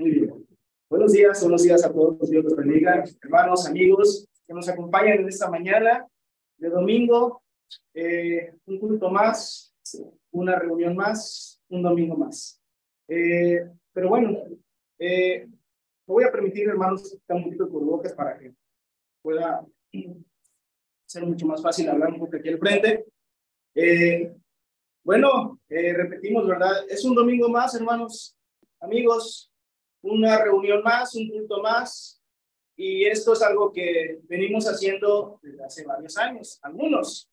Muy bien. Buenos días, buenos días a todos. Dios los bendiga, hermanos, amigos que nos acompañan en esta mañana de domingo. Eh, un culto más, una reunión más, un domingo más. Eh, pero bueno, eh, me voy a permitir, hermanos, un poquito de bocas para que pueda ser mucho más fácil hablar un poco aquí al frente. Bueno, repetimos, ¿verdad? Es un domingo más, hermanos, amigos, una reunión más, un punto más. Y esto es algo que venimos haciendo desde hace varios años, algunos.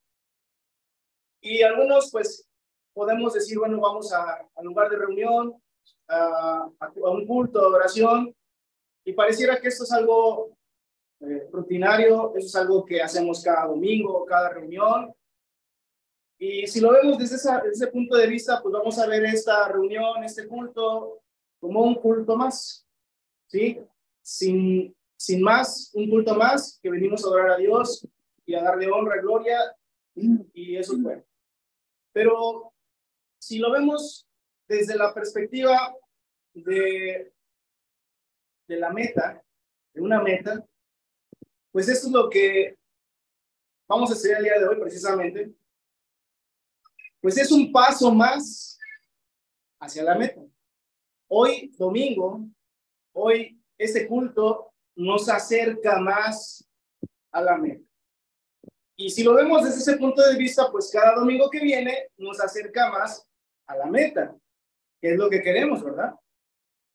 Y algunos, pues, podemos decir, bueno, vamos a, al lugar de reunión, a, a, un culto, de oración, y pareciera que esto es algo eh, rutinario, eso es algo que hacemos cada domingo, cada reunión, y si lo vemos desde, ese punto de vista, pues vamos a ver esta reunión, este culto, como un culto más, ¿sí? Sin, sin más, un culto más, que venimos a adorar a Dios y a darle honra, gloria, y eso es bueno. Pero si lo vemos desde la perspectiva de, de la meta, de una meta, pues esto es lo que vamos a hacer el día de hoy precisamente pues es un paso más hacia la meta. Hoy, domingo, hoy este culto nos acerca más a la meta. Y si lo vemos desde ese punto de vista, pues cada domingo que viene nos acerca más a la meta, que es lo que queremos, ¿verdad?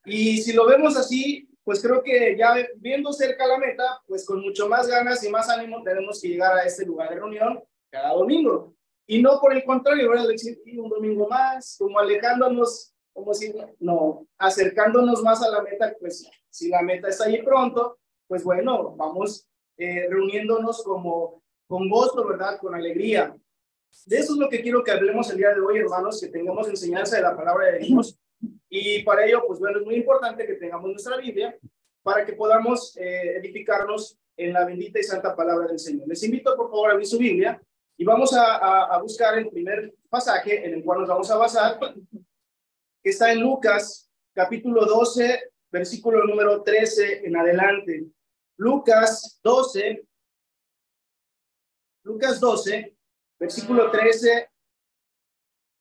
Y si lo vemos así, pues creo que ya viendo cerca la meta, pues con mucho más ganas y más ánimo tenemos que llegar a este lugar de reunión cada domingo. Y no por el contrario, ¿verdad? Decir, un domingo más, como alejándonos, como si, no, acercándonos más a la meta, pues si la meta está ahí pronto, pues bueno, vamos eh, reuniéndonos como con gozo, ¿verdad? Con alegría. De eso es lo que quiero que hablemos el día de hoy, hermanos, que tengamos enseñanza de la palabra de Dios. Y para ello, pues bueno, es muy importante que tengamos nuestra Biblia para que podamos eh, edificarnos en la bendita y santa palabra del Señor. Les invito, por favor, a abrir su Biblia y vamos a, buscar el primer pasaje en el cual nos vamos a basar, que está en Lucas capítulo 12, versículo número 13 en adelante. Lucas 12, Lucas 12, versículo 13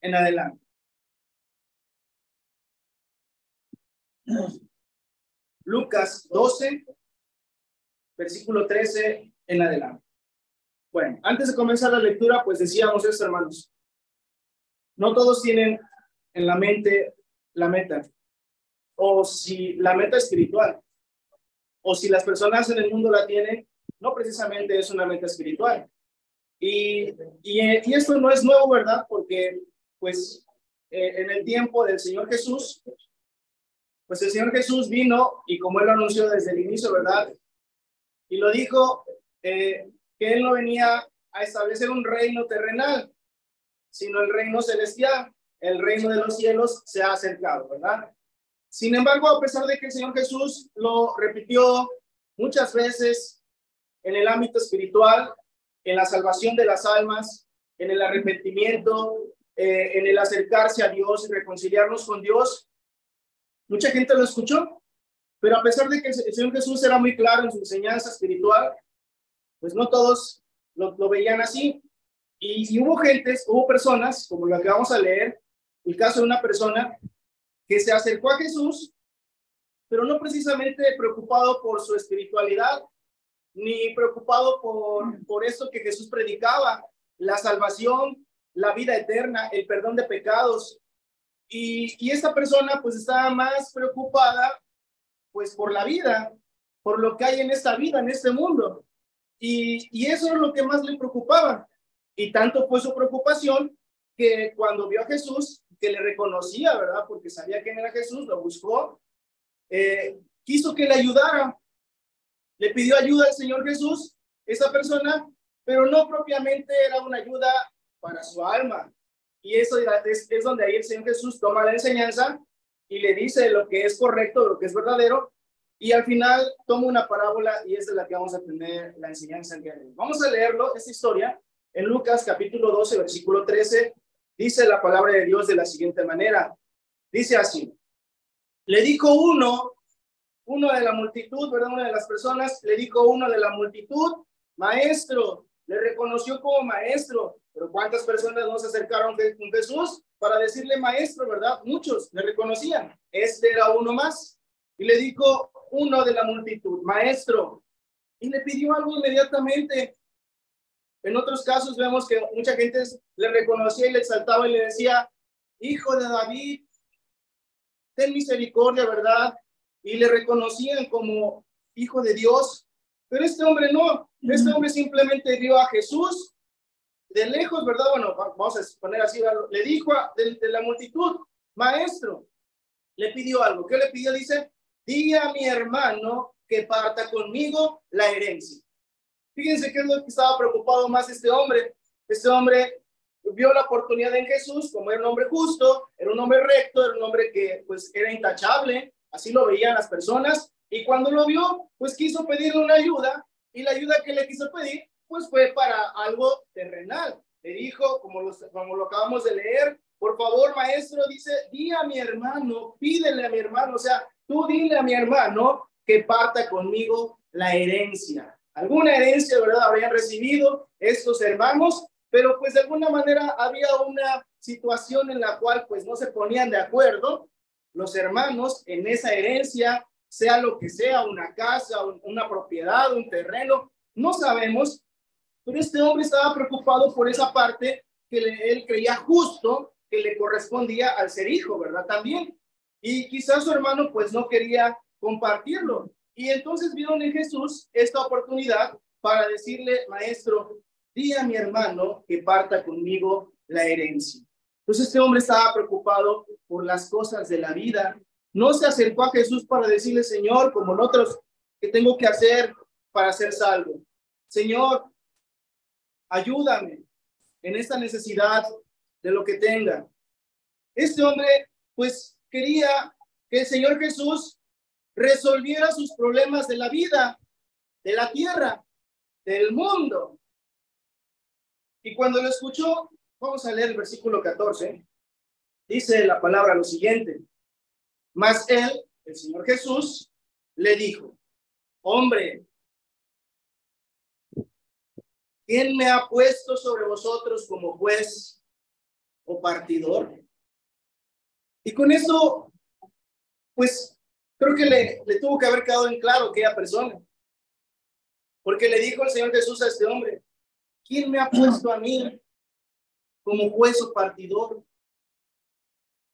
en adelante. Lucas 12, versículo 13 en adelante. Bueno, antes de comenzar la lectura, pues decíamos esto, hermanos. No todos tienen en la mente la meta, o si la meta espiritual, o si las personas en el mundo la tienen, no precisamente es una meta espiritual. Y, y, esto no es nuevo, ¿verdad? Porque, pues, eh, en el tiempo del Señor Jesús, pues el Señor Jesús vino y como Él lo anunció desde el inicio, ¿verdad? Y lo dijo, eh, que Él no venía a establecer un reino terrenal, sino el reino celestial. El reino de los cielos se ha acercado, ¿verdad? Sin embargo, a pesar de que el Señor Jesús lo repitió muchas veces en el ámbito espiritual, en la salvación de las almas, en el arrepentimiento, eh, en el acercarse a Dios y reconciliarnos con Dios, mucha gente lo escuchó, pero a pesar de que el Señor Jesús era muy claro en su enseñanza espiritual, pues no todos lo, veían así. Y, hubo gentes, hubo personas, como lo que vamos a leer, el caso de una persona que se acercó a Jesús, pero no precisamente preocupado por su espiritualidad, ni preocupado por, por eso que Jesús predicaba, la salvación, la vida eterna, el perdón de pecados. Y, y esta persona pues estaba más preocupada pues por la vida, por lo que hay en esta vida, en este mundo. Y, eso es lo que más le preocupaba. Y tanto fue su preocupación que cuando vio a Jesús, que le reconocía, ¿verdad? Porque sabía quién era Jesús, lo buscó, eh, quiso que le ayudara. Le pidió ayuda al Señor Jesús, esa persona, pero no propiamente era una ayuda para su alma. Y eso es, donde ahí el Señor Jesús toma la enseñanza y le dice lo que es correcto, lo que es verdadero, y al final tomo una parábola y es de la que vamos a tener la enseñanza. Vamos a leerlo, esta historia, en Lucas capítulo 12, versículo 13, dice la palabra de Dios de la siguiente manera. Dice así, le dijo uno uno de la multitud, ¿verdad? Una de las personas le dijo uno de la multitud, maestro, le reconoció como maestro, pero ¿cuántas personas no se acercaron con Jesús para decirle maestro, verdad? Muchos le reconocían. Este era uno más. Y le dijo uno de la multitud, maestro, y le pidió algo inmediatamente. En otros casos vemos que mucha gente le reconocía y le exaltaba y le decía, hijo de David, ten misericordia, ¿verdad? Y le reconocían como hijo de Dios. Pero este hombre no, este hombre simplemente vio a Jesús de lejos, ¿verdad? Bueno, vamos a poner así, le dijo a, de, la multitud, maestro, le pidió algo. ¿Qué le pidió? Dice, di a mi hermano que parta conmigo la herencia. Fíjense qué es lo que estaba preocupado más este hombre. Este hombre vio la oportunidad en Jesús, como era un hombre justo, era un hombre recto, era un hombre que pues era intachable, así lo veían las personas, y cuando lo vio, pues quiso pedirle una ayuda, y la ayuda que le quiso pedir, pues fue para algo terrenal. Le dijo, como, como lo acabamos de leer, por favor, maestro, dice, di a mi hermano, pídele a mi hermano, o sea, tú dile a mi hermano que parta conmigo la herencia. Alguna herencia, ¿verdad? Habrían recibido estos hermanos pero pues de alguna manera había una situación en la cual pues no se ponían de acuerdo los hermanos en esa herencia, sea lo que sea, una casa, una propiedad, un terreno, no sabemos, pero este hombre estaba preocupado por esa parte que él creía justo que le correspondía al ser hijo, ¿verdad? También. Y quizás su hermano pues no quería compartirlo. Y entonces vieron en Jesús esta oportunidad para decirle, maestro, di a mi hermano que parta conmigo la herencia. Entonces este hombre estaba preocupado por las cosas de la vida. No se acercó a Jesús para decirle, Señor, como nosotros, ¿qué tengo que hacer para ser salvo? Señor, ayúdame en esta necesidad de lo que tenga. Este hombre, pues, quería que el Señor Jesús resolviera sus problemas de la vida, de la tierra, del mundo. Y cuando lo escuchó, vamos a leer el versículo 14, dice la palabra lo siguiente, mas él, el Señor Jesús, le dijo, hombre, ¿quién me ha puesto sobre vosotros como juez o partidor? Y con eso, pues creo que le, tuvo que haber quedado en claro aquella persona. Porque le dijo el Señor Jesús a este hombre, ¿Quién me ha puesto a mí como juez o partidor?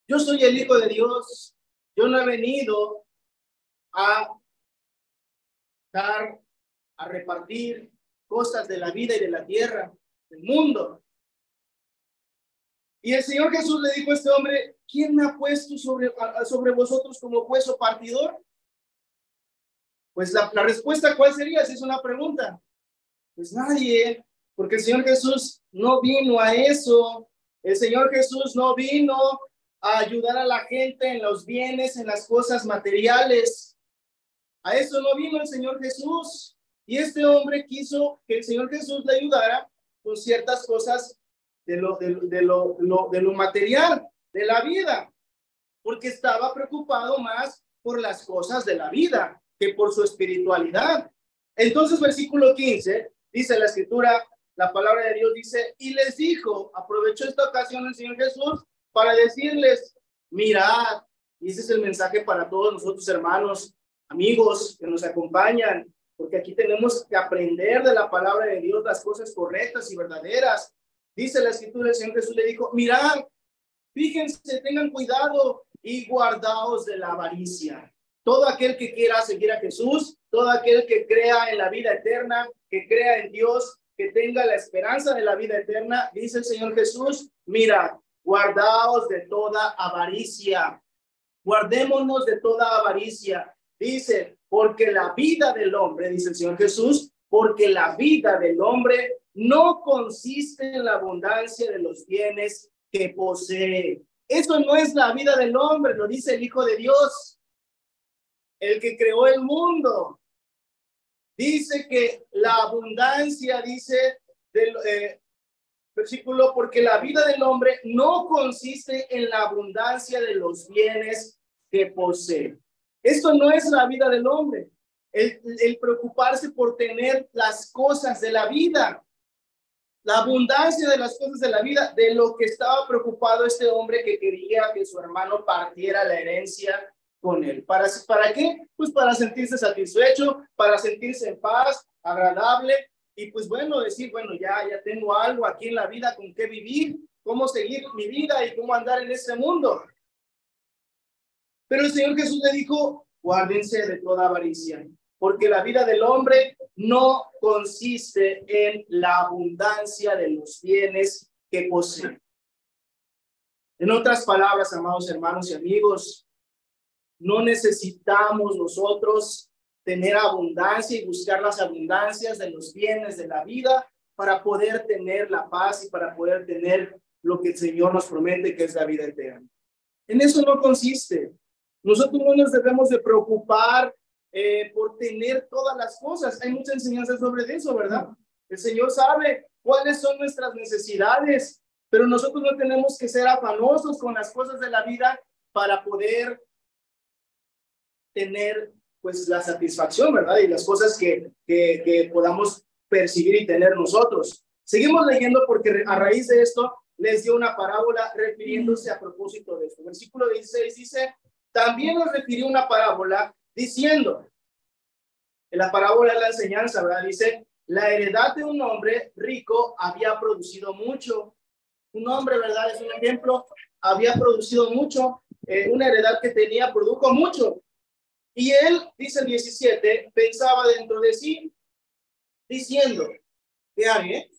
Yo soy el Hijo de Dios. Yo no he venido a dar, a repartir cosas de la vida y de la tierra, del mundo. Y el Señor Jesús le dijo a este hombre, ¿quién me ha puesto sobre, sobre vosotros como juez o partidor? Pues la, respuesta, ¿cuál sería? Si es una pregunta. Pues nadie, porque el Señor Jesús no vino a eso. El Señor Jesús no vino a ayudar a la gente en los bienes, en las cosas materiales. A eso no vino el Señor Jesús. Y este hombre quiso que el Señor Jesús le ayudara con ciertas cosas de lo, de, lo, de lo material, de la vida, porque estaba preocupado más por las cosas de la vida que por su espiritualidad. Entonces, versículo 15, dice la escritura, la palabra de Dios dice, y les dijo, aprovechó esta ocasión el Señor Jesús para decirles, mirad, y ese es el mensaje para todos nosotros hermanos, amigos que nos acompañan, porque aquí tenemos que aprender de la palabra de Dios las cosas correctas y verdaderas. Dice la escritura, el Señor Jesús le dijo, mirad, fíjense, tengan cuidado y guardaos de la avaricia. Todo aquel que quiera seguir a Jesús, todo aquel que crea en la vida eterna, que crea en Dios, que tenga la esperanza de la vida eterna, dice el Señor Jesús, mira, guardaos de toda avaricia, guardémonos de toda avaricia. Dice, porque la vida del hombre, dice el Señor Jesús, porque la vida del hombre no consiste en la abundancia de los bienes posee. Eso no es la vida del hombre, lo dice el Hijo de Dios, el que creó el mundo, Dice que la abundancia, dice del eh, versículo, porque la vida del hombre no consiste en la abundancia de los bienes que posee. Esto no es la vida del hombre, el preocuparse por tener las cosas de la vida, la abundancia de las cosas de la vida, de lo que estaba preocupado este hombre que quería que su hermano partiera la herencia con él. ¿Para, ¿Para qué? Pues para sentirse satisfecho, para sentirse en paz, agradable y pues bueno, decir, bueno, ya, ya tengo algo aquí en la vida con qué vivir, cómo seguir mi vida y cómo andar en este mundo. Pero el Señor Jesús le dijo, guárdense de toda avaricia, porque la vida del hombre no consiste en la abundancia de los bienes que posee. En otras palabras, amados hermanos y amigos, no necesitamos nosotros tener abundancia y buscar las abundancias de los bienes de la vida para poder tener la paz y para poder tener lo que el Señor nos promete que es la vida eterna. En eso no consiste. Nosotros no nos debemos de preocupar eh, por tener todas las cosas. Hay mucha enseñanza sobre eso, ¿verdad? El Señor sabe cuáles son nuestras necesidades, pero nosotros no tenemos que ser afanosos con las cosas de la vida para poder tener pues la satisfacción, ¿verdad? Y las cosas que, que, que podamos percibir y tener nosotros. Seguimos leyendo porque a raíz de esto les dio una parábola refiriéndose a propósito de esto. Versículo 16 dice, también nos refirió una parábola diciendo, en la parábola de la enseñanza, ¿verdad? Dice, la heredad de un hombre rico había producido mucho. Un hombre, ¿verdad? Es un ejemplo, había producido mucho. Eh, una heredad que tenía produjo mucho. Y él, dice el 17, pensaba dentro de sí, diciendo, ¿qué haré?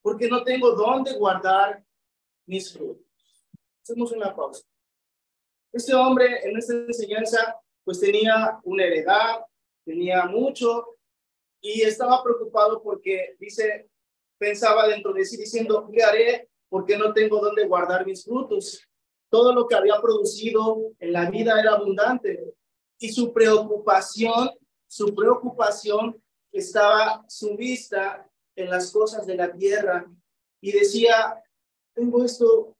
Porque no tengo dónde guardar mis frutos. Hacemos una pausa. Este hombre en esta enseñanza pues tenía una heredad, tenía mucho y estaba preocupado porque dice, pensaba dentro de sí diciendo, ¿qué haré? Porque no tengo dónde guardar mis frutos. Todo lo que había producido en la vida era abundante y su preocupación, su preocupación estaba su vista en las cosas de la tierra y decía, tengo esto,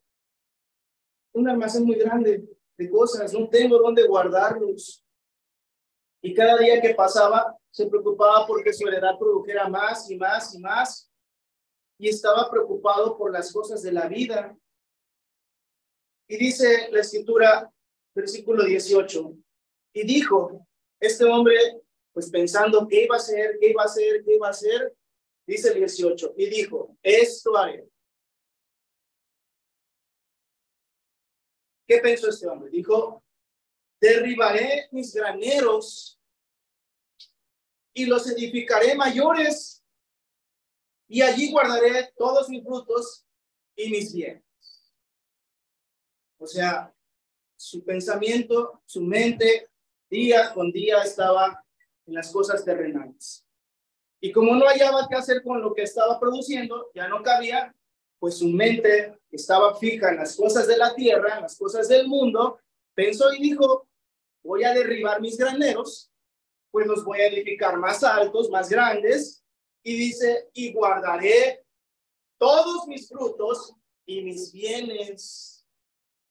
un almacén muy grande, de cosas, no tengo dónde guardarlos. Y cada día que pasaba, se preocupaba porque su heredad produjera más y más y más. Y estaba preocupado por las cosas de la vida. Y dice la escritura, versículo 18, y dijo, este hombre, pues pensando qué iba a hacer, qué iba a hacer, qué iba a hacer, dice el 18, y dijo, esto haré ¿Qué pensó este hombre? Dijo, derribaré mis graneros y los edificaré mayores y allí guardaré todos mis frutos y mis bienes. O sea, su pensamiento, su mente, día con día estaba en las cosas terrenales. Y como no hallaba qué hacer con lo que estaba produciendo, ya no cabía, pues su mente estaba fija en las cosas de la tierra, en las cosas del mundo, pensó y dijo, voy a derribar mis graneros, pues los voy a edificar más altos, más grandes, y dice, y guardaré todos mis frutos y mis bienes.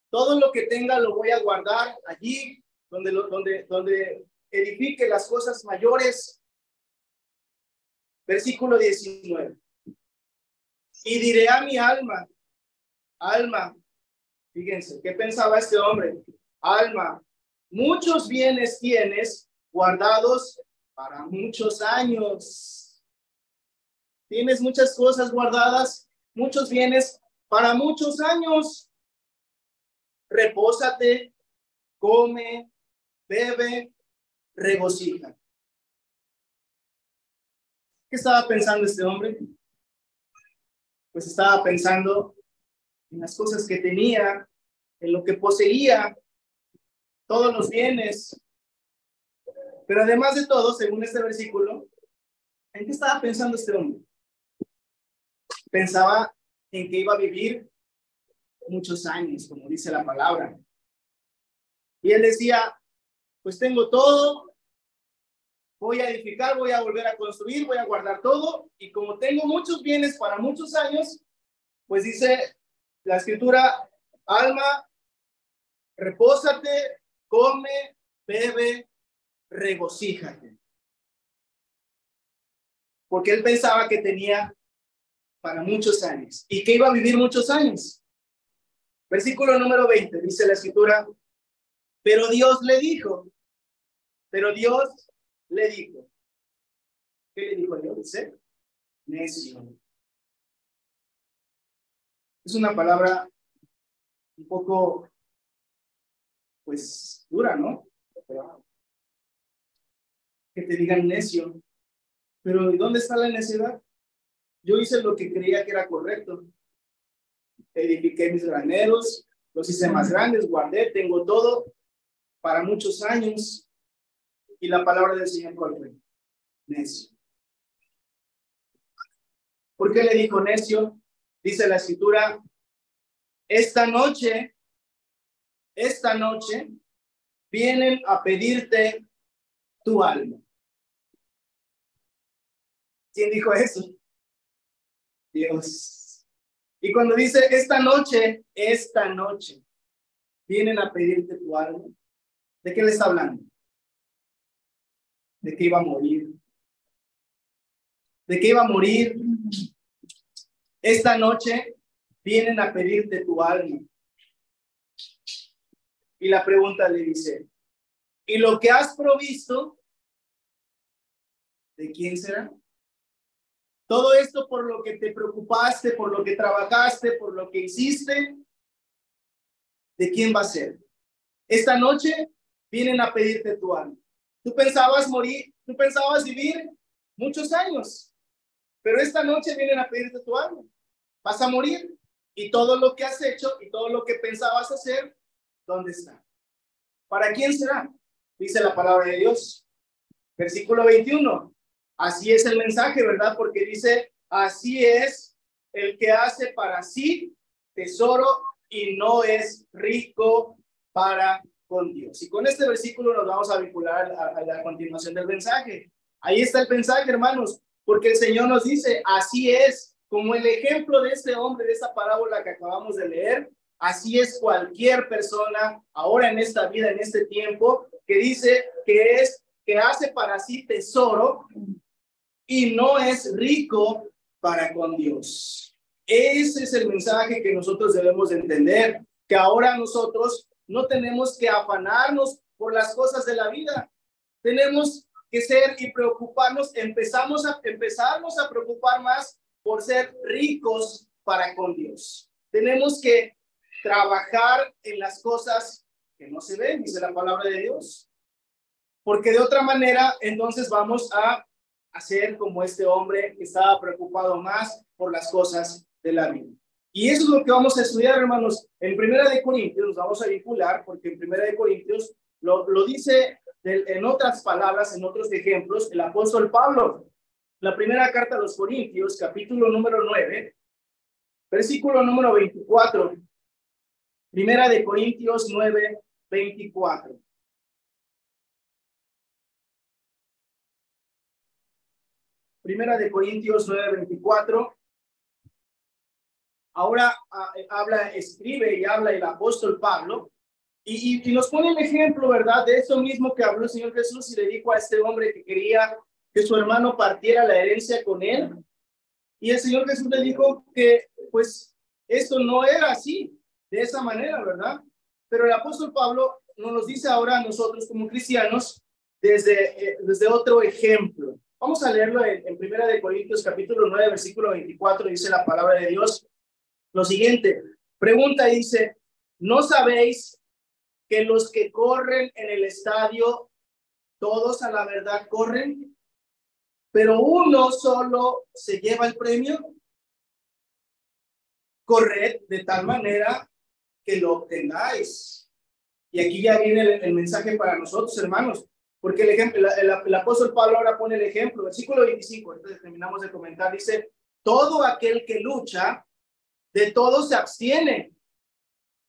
Todo lo que tenga lo voy a guardar allí donde, donde, donde edifique las cosas mayores. Versículo 19. Y diré a mi alma, alma, fíjense, ¿qué pensaba este hombre? Alma, muchos bienes tienes guardados para muchos años. Tienes muchas cosas guardadas, muchos bienes para muchos años. Repósate, come, bebe, regocija. ¿Qué estaba pensando este hombre? Pues estaba pensando en las cosas que tenía, en lo que poseía, todos los bienes. Pero además de todo, según este versículo, ¿en qué estaba pensando este hombre? Pensaba en que iba a vivir muchos años, como dice la palabra. Y él decía, pues tengo todo, voy a edificar, voy a volver a construir, voy a guardar todo y como tengo muchos bienes para muchos años, pues dice la escritura, alma, repósate, come, bebe, regocíjate. Porque él pensaba que tenía para muchos años y que iba a vivir muchos años. Versículo número 20, dice la escritura, pero Dios le dijo, pero Dios le dijo, ¿qué le dijo Dios? Dice, necio. Es una palabra un poco, pues, dura, ¿no? Que te digan necio. Pero ¿y dónde está la necedad? Yo hice lo que creía que era correcto. Edifiqué mis graneros, los hice más grandes, guardé, tengo todo para muchos años. Y la palabra del Señor, ¿cuál? Necio. ¿Por qué le dijo necio? Dice la escritura, esta noche, esta noche, vienen a pedirte tu alma. ¿Quién dijo eso? Dios. Y cuando dice esta noche, esta noche, vienen a pedirte tu alma, ¿de qué le está hablando? De que iba a morir. De que iba a morir. Esta noche vienen a pedirte tu alma. Y la pregunta le dice, ¿y lo que has provisto, de quién será? Todo esto por lo que te preocupaste, por lo que trabajaste, por lo que hiciste, ¿de quién va a ser? Esta noche vienen a pedirte tu alma. Tú pensabas morir, tú pensabas vivir muchos años, pero esta noche vienen a pedirte tu alma. Vas a morir y todo lo que has hecho y todo lo que pensabas hacer, ¿dónde está? ¿Para quién será? Dice la palabra de Dios. Versículo 21. Así es el mensaje, ¿verdad? Porque dice, así es el que hace para sí tesoro y no es rico para con Dios. Y con este versículo nos vamos a vincular a, la continuación del mensaje. Ahí está el mensaje, hermanos, porque el Señor nos dice, así es, como el ejemplo de este hombre, de esta parábola que acabamos de leer, así es cualquier persona ahora en esta vida, en este tiempo, que dice que es, que hace para sí tesoro y no es rico para con Dios. Ese es el mensaje que nosotros debemos entender, que ahora nosotros no tenemos que afanarnos por las cosas de la vida. Tenemos que ser y preocuparnos, empezamos a empezarnos a preocupar más por ser ricos para con Dios. Tenemos que trabajar en las cosas que no se ven, dice la palabra de Dios. Porque de otra manera, entonces vamos a hacer como este hombre que estaba preocupado más por las cosas de la vida. Y eso es lo que vamos a estudiar, hermanos. En Primera de Corintios nos vamos a vincular, porque en Primera de Corintios lo, lo dice en otras palabras, en otros ejemplos, el apóstol Pablo. La primera carta a los Corintios, capítulo número 9, versículo número 24. Primera de Corintios 9, 24. Primera de Corintios 9:24. Ahora ah, habla, escribe y habla el apóstol Pablo y, nos pone el ejemplo, ¿verdad? De eso mismo que habló el Señor Jesús y le dijo a este hombre que quería que su hermano partiera la herencia con él. Y el Señor Jesús le dijo que, pues, esto no era así, de esa manera, ¿verdad? Pero el apóstol Pablo nos dice ahora a nosotros como cristianos desde, eh, desde otro ejemplo. Vamos a leerlo en, Primera de Corintios capítulo 9, versículo 24, dice la palabra de Dios. Lo siguiente, pregunta dice, ¿no sabéis que los que corren en el estadio, todos a la verdad corren, pero uno solo se lleva el premio? Corred de tal manera que lo obtengáis. Y aquí ya viene el mensaje para nosotros, hermanos. Porque el ejemplo, el, apóstol Pablo ahora pone el ejemplo, versículo 25, entonces terminamos de comentar, dice, todo aquel que lucha, de todo se abstiene.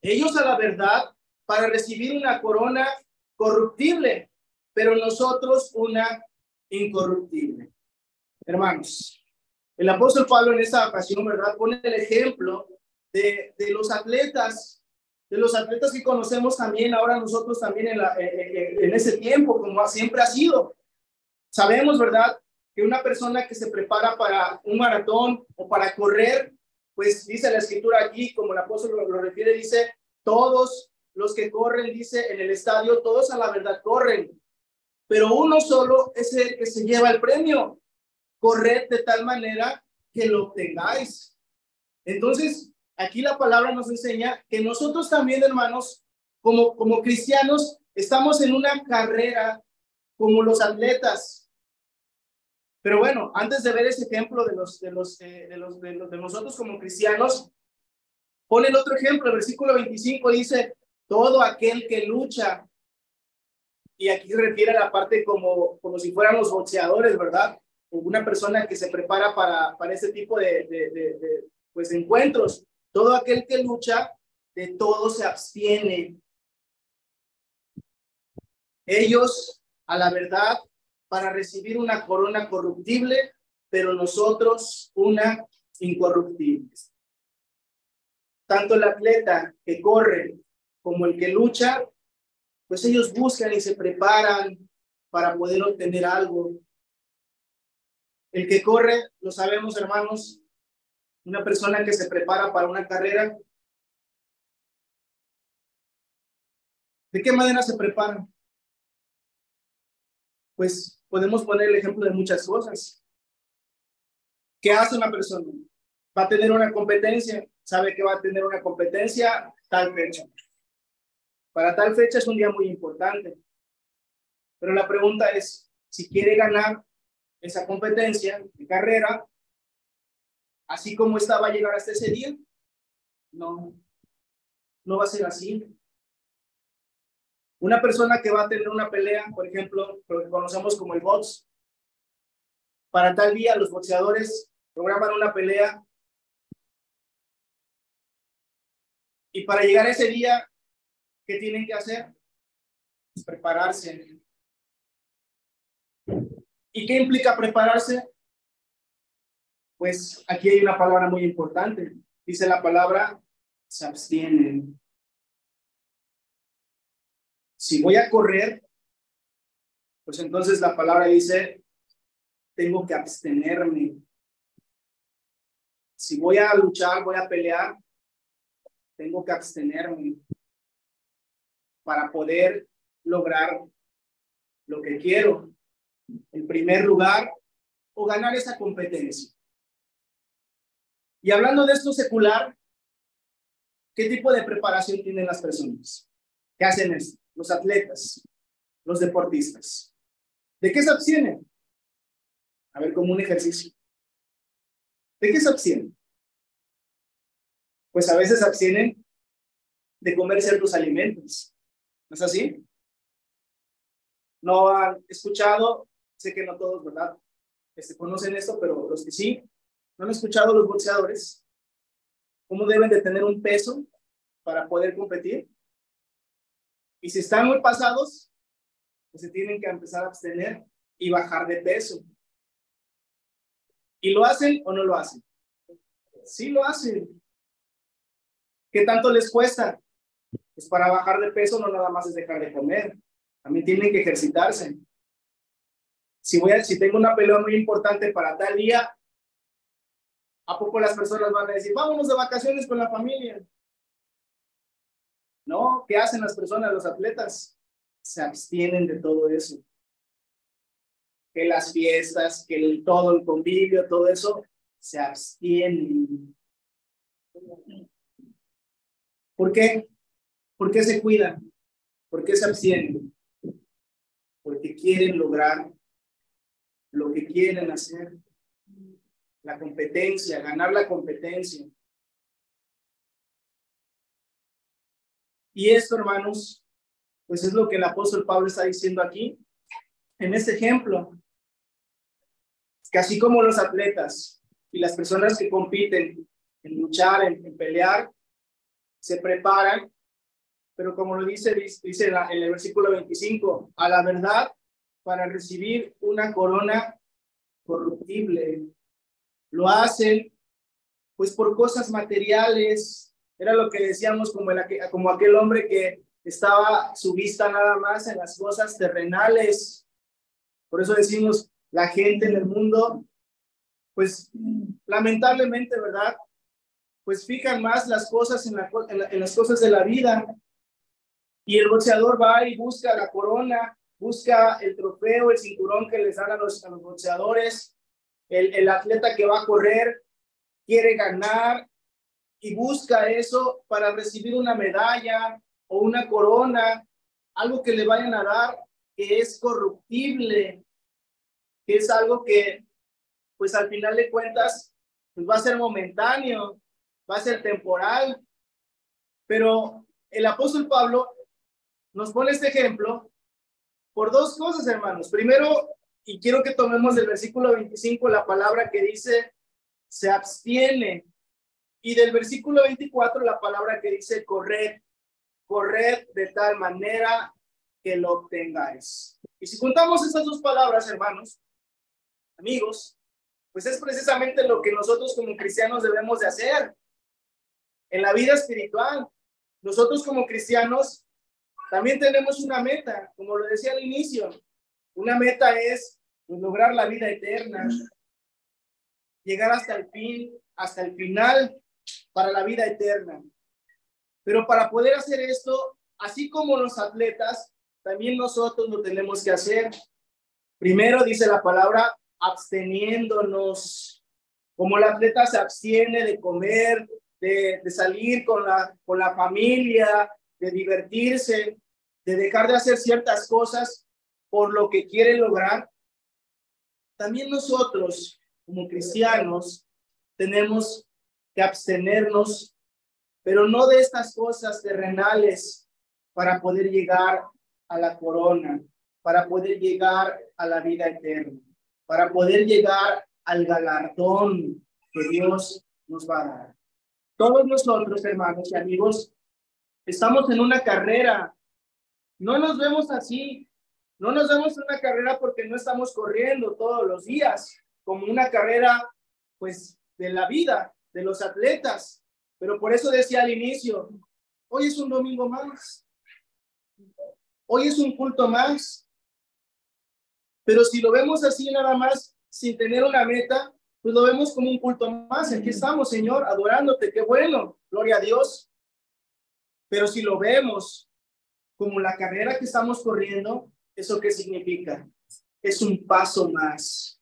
Ellos a la verdad para recibir una corona corruptible, pero nosotros una incorruptible. Hermanos, el apóstol Pablo en esta ocasión, ¿verdad? Pone el ejemplo de, de los atletas de los atletas que conocemos también, ahora nosotros también en, la, en ese tiempo, como siempre ha sido. Sabemos, ¿verdad? Que una persona que se prepara para un maratón o para correr, pues dice la escritura aquí, como el apóstol lo, refiere, dice, todos los que corren, dice en el estadio, todos a la verdad corren, pero uno solo es el que se lleva el premio. Corred de tal manera que lo obtengáis. Entonces, aquí la palabra nos enseña que nosotros también, hermanos, como, como cristianos, estamos en una carrera como los atletas. Pero bueno, antes de ver ese ejemplo de los de los de, los, de, los, de nosotros como cristianos, pone el otro ejemplo, el versículo 25 dice, todo aquel que lucha y aquí se refiere a la parte como, como si fueran los boxeadores, ¿verdad? Una persona que se prepara para, para ese tipo de, de, de, pues, encuentros. Todo aquel que lucha, de todo se abstiene. Ellos, a la verdad, para recibir una corona corruptible, pero nosotros una incorruptible. Tanto el atleta que corre como el que lucha pues ellos buscan y se preparan para poder obtener algo. El que corre, lo sabemos hermanos, una persona que se prepara para una carrera, ¿de qué manera se prepara? Pues podemos poner el ejemplo de muchas cosas. ¿Qué hace una persona? Va a tener una competencia, sabe que va a tener una competencia tal fecha. Para tal fecha es un día muy importante. Pero la pregunta es, si quiere ganar esa competencia de carrera, así como estaba a llegar hasta ese día, no, no va a ser así. Una persona que va a tener una pelea, por ejemplo, lo que conocemos como el box, para tal día los boxeadores programan una pelea y para llegar a ese día ¿Qué tienen que hacer? Prepararse. ¿Y qué implica prepararse? Pues aquí hay una palabra muy importante. Dice la palabra, se abstienen. Si voy a correr, pues entonces la palabra dice, tengo que abstenerme. Si voy a luchar, voy a pelear, tengo que abstenerme para poder lograr lo que quiero. En primer lugar, o ganar esa competencia. Y hablando de esto secular, ¿qué tipo de preparación tienen las personas? ¿Qué hacen esto? Los atletas, los deportistas. ¿De qué se abstienen? A ver, como un ejercicio. ¿De qué se abstienen? Pues a veces abstienen de comer ciertos alimentos. ¿No es así? No han escuchado, sé que no todos, ¿verdad? Este, conocen esto, pero los que sí, no han escuchado los boxeadores, cómo deben de tener un peso para poder competir. Y si están muy pasados, pues se tienen que empezar a abstener y bajar de peso. ¿Y lo hacen o no lo hacen? Sí lo hacen. ¿Qué tanto les cuesta? Pues para bajar de peso no nada más es dejar de comer, también tienen que ejercitarse. Si, voy a, si tengo una pelea muy importante para tal día, ¿a poco las personas van a decir, vámonos de vacaciones con la familia? No, ¿qué hacen las personas, los atletas? Se abstienen de todo eso. Que las fiestas, que el, todo el convivio, todo eso, se abstienen. ¿Por qué? ¿Por qué se cuidan? ¿Por qué se abstienen? Porque quieren lograr lo que quieren hacer. La competencia, ganar la competencia. Y esto, hermanos, pues es lo que el apóstol Pablo está diciendo aquí, en este ejemplo. Que así como los atletas y las personas que compiten en luchar, en, pelear, se preparan pero como lo dice, dice el versículo 25, a la verdad para recibir una corona corruptible. Lo hacen pues por cosas materiales, Era lo que decíamos como, el, como aquel hombre que estaba su vista nada más en las cosas terrenales. Por eso decimos, la gente en el mundo, pues lamentablemente, ¿verdad? Pues fijan más las cosas en, la, en las cosas de la vida. Y el boxeador va y busca la corona, busca el trofeo, el cinturón que les dan a los, a los boxeadores. El, el atleta que va a correr quiere ganar y busca eso para recibir una medalla o una corona, algo que le vayan a dar que es corruptible, que es algo que, pues al final de cuentas, pues va a ser momentáneo, va a ser temporal. Pero el apóstol Pablo nos pone este ejemplo por dos cosas, hermanos. Primero, y quiero que tomemos del versículo 25 la palabra que dice, se abstiene y del versículo 24, la palabra que dice corred, corred de tal manera que lo obtengáis. Y si juntamos estas dos palabras, hermanos, amigos, pues es precisamente lo que nosotros como cristianos debemos de hacer en la vida espiritual. Nosotros como cristianos también tenemos una meta, como lo decía al inicio. Una meta es lograr la vida eterna, llegar hasta el fin, hasta el final para la vida eterna. Pero para poder hacer esto, así como los atletas, también nosotros lo tenemos que hacer. Primero dice la palabra, absteniéndonos. Como el atleta se abstiene de comer, de, salir con la, con la familia, de divertirse, de dejar de hacer ciertas cosas por lo que quiere lograr. También nosotros, como cristianos, tenemos abstenernos, pero no de estas cosas terrenales para poder llegar a la corona, para poder llegar a la vida eterna, para poder llegar al galardón que Dios nos va a dar. Todos nosotros, hermanos y amigos, estamos en una carrera. No nos vemos así. No nos vemos en una carrera porque no estamos corriendo todos los días como una carrera, pues, de la vida de los atletas. Pero por eso decía al inicio, hoy es un domingo más. Hoy es un culto más. Pero si lo vemos así nada más, sin tener una meta, pues lo vemos como un culto más. Aquí estamos, Señor, adorándote. Qué bueno. Gloria a Dios. Pero si lo vemos como la carrera que estamos corriendo, ¿eso qué significa? Es un paso más.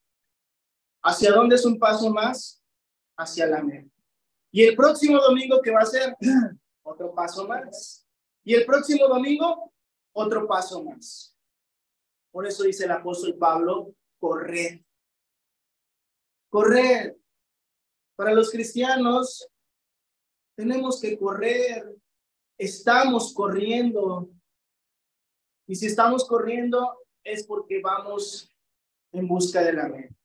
¿Hacia dónde es un paso más? Hacia la meta. Y el próximo domingo, ¿qué va a ser? Otro paso más. Y el próximo domingo, otro paso más. Por eso dice el apóstol Pablo, correr. Correr. Para los cristianos, tenemos que correr. Estamos corriendo. Y si estamos corriendo, es porque vamos en busca de la meta.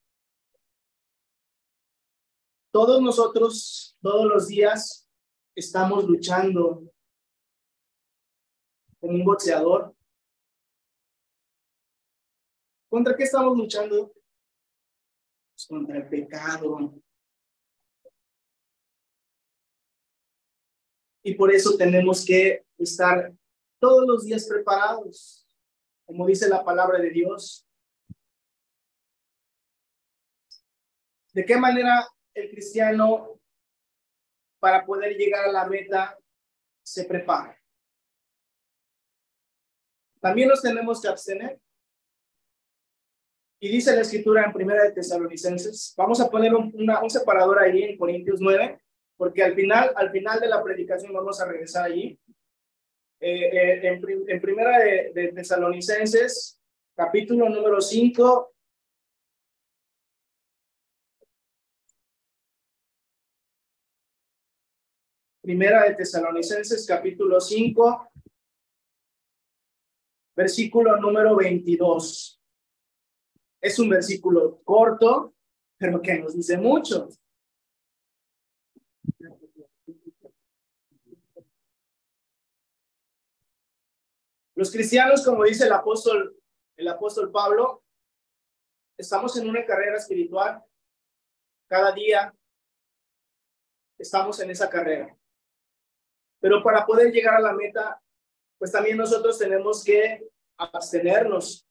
Todos nosotros, todos los días, estamos luchando como un boxeador. ¿Contra qué estamos luchando? Pues contra el pecado. Y por eso tenemos que estar todos los días preparados, como dice la palabra de Dios. ¿De qué manera el cristiano para poder llegar a la meta se prepara. También nos tenemos que abstener. Y dice la escritura en Primera de Tesalonicenses, vamos a poner un, separador ahí en Corintios 9, porque al final, al final de la predicación vamos a regresar allí. Eh, eh, en, en, Primera de, de Tesalonicenses, capítulo número 5, Primera de Tesalonicenses capítulo 5, versículo número 22. Es un versículo corto, pero que nos dice mucho. Los cristianos, como dice el apóstol, el apóstol Pablo, estamos en una carrera espiritual. Cada día estamos en esa carrera. Pero para poder llegar a la meta, pues también nosotros tenemos que abstenernos.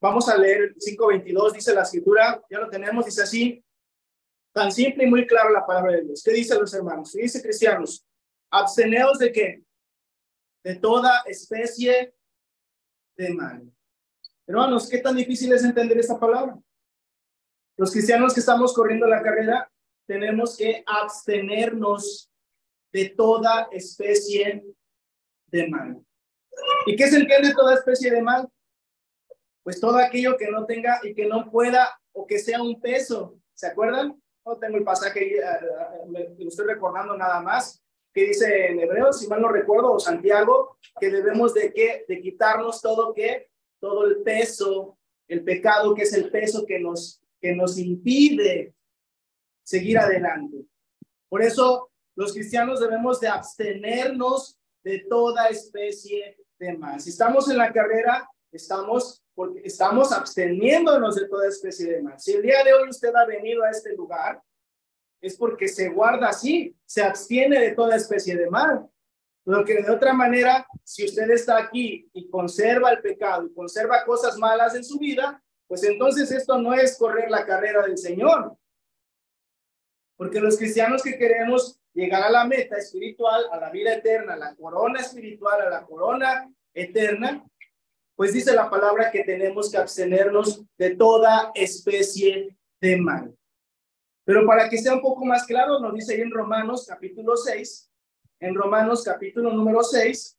Vamos a leer 5.22, dice la escritura, ya lo tenemos, dice así, tan simple y muy claro la palabra de Dios. ¿Qué dice los hermanos? ¿Qué dice cristianos? Absteneos de qué? De toda especie de mal. Hermanos, ¿qué tan difícil es entender esta palabra? Los cristianos que estamos corriendo la carrera tenemos que abstenernos de toda especie de mal. ¿Y qué se entiende toda especie de mal? Pues todo aquello que no tenga y que no pueda o que sea un peso. ¿Se acuerdan? No tengo el pasaje, eh, eh, lo estoy recordando nada más, que dice en Hebreos, si mal no recuerdo, o Santiago, que debemos de, que, de quitarnos todo que, todo el peso, el pecado que es el peso que nos, que nos impide seguir adelante. Por eso los cristianos debemos de abstenernos de toda especie de mal. Si estamos en la carrera, estamos porque estamos absteniéndonos de toda especie de mal. Si el día de hoy usted ha venido a este lugar, es porque se guarda así, se abstiene de toda especie de mal. Lo que de otra manera, si usted está aquí y conserva el pecado y conserva cosas malas en su vida, pues entonces esto no es correr la carrera del Señor. Porque los cristianos que queremos llegar a la meta espiritual, a la vida eterna, a la corona espiritual, a la corona eterna, pues dice la palabra que tenemos que abstenernos de toda especie de mal. Pero para que sea un poco más claro, nos dice ahí en Romanos capítulo 6, en Romanos capítulo número 6,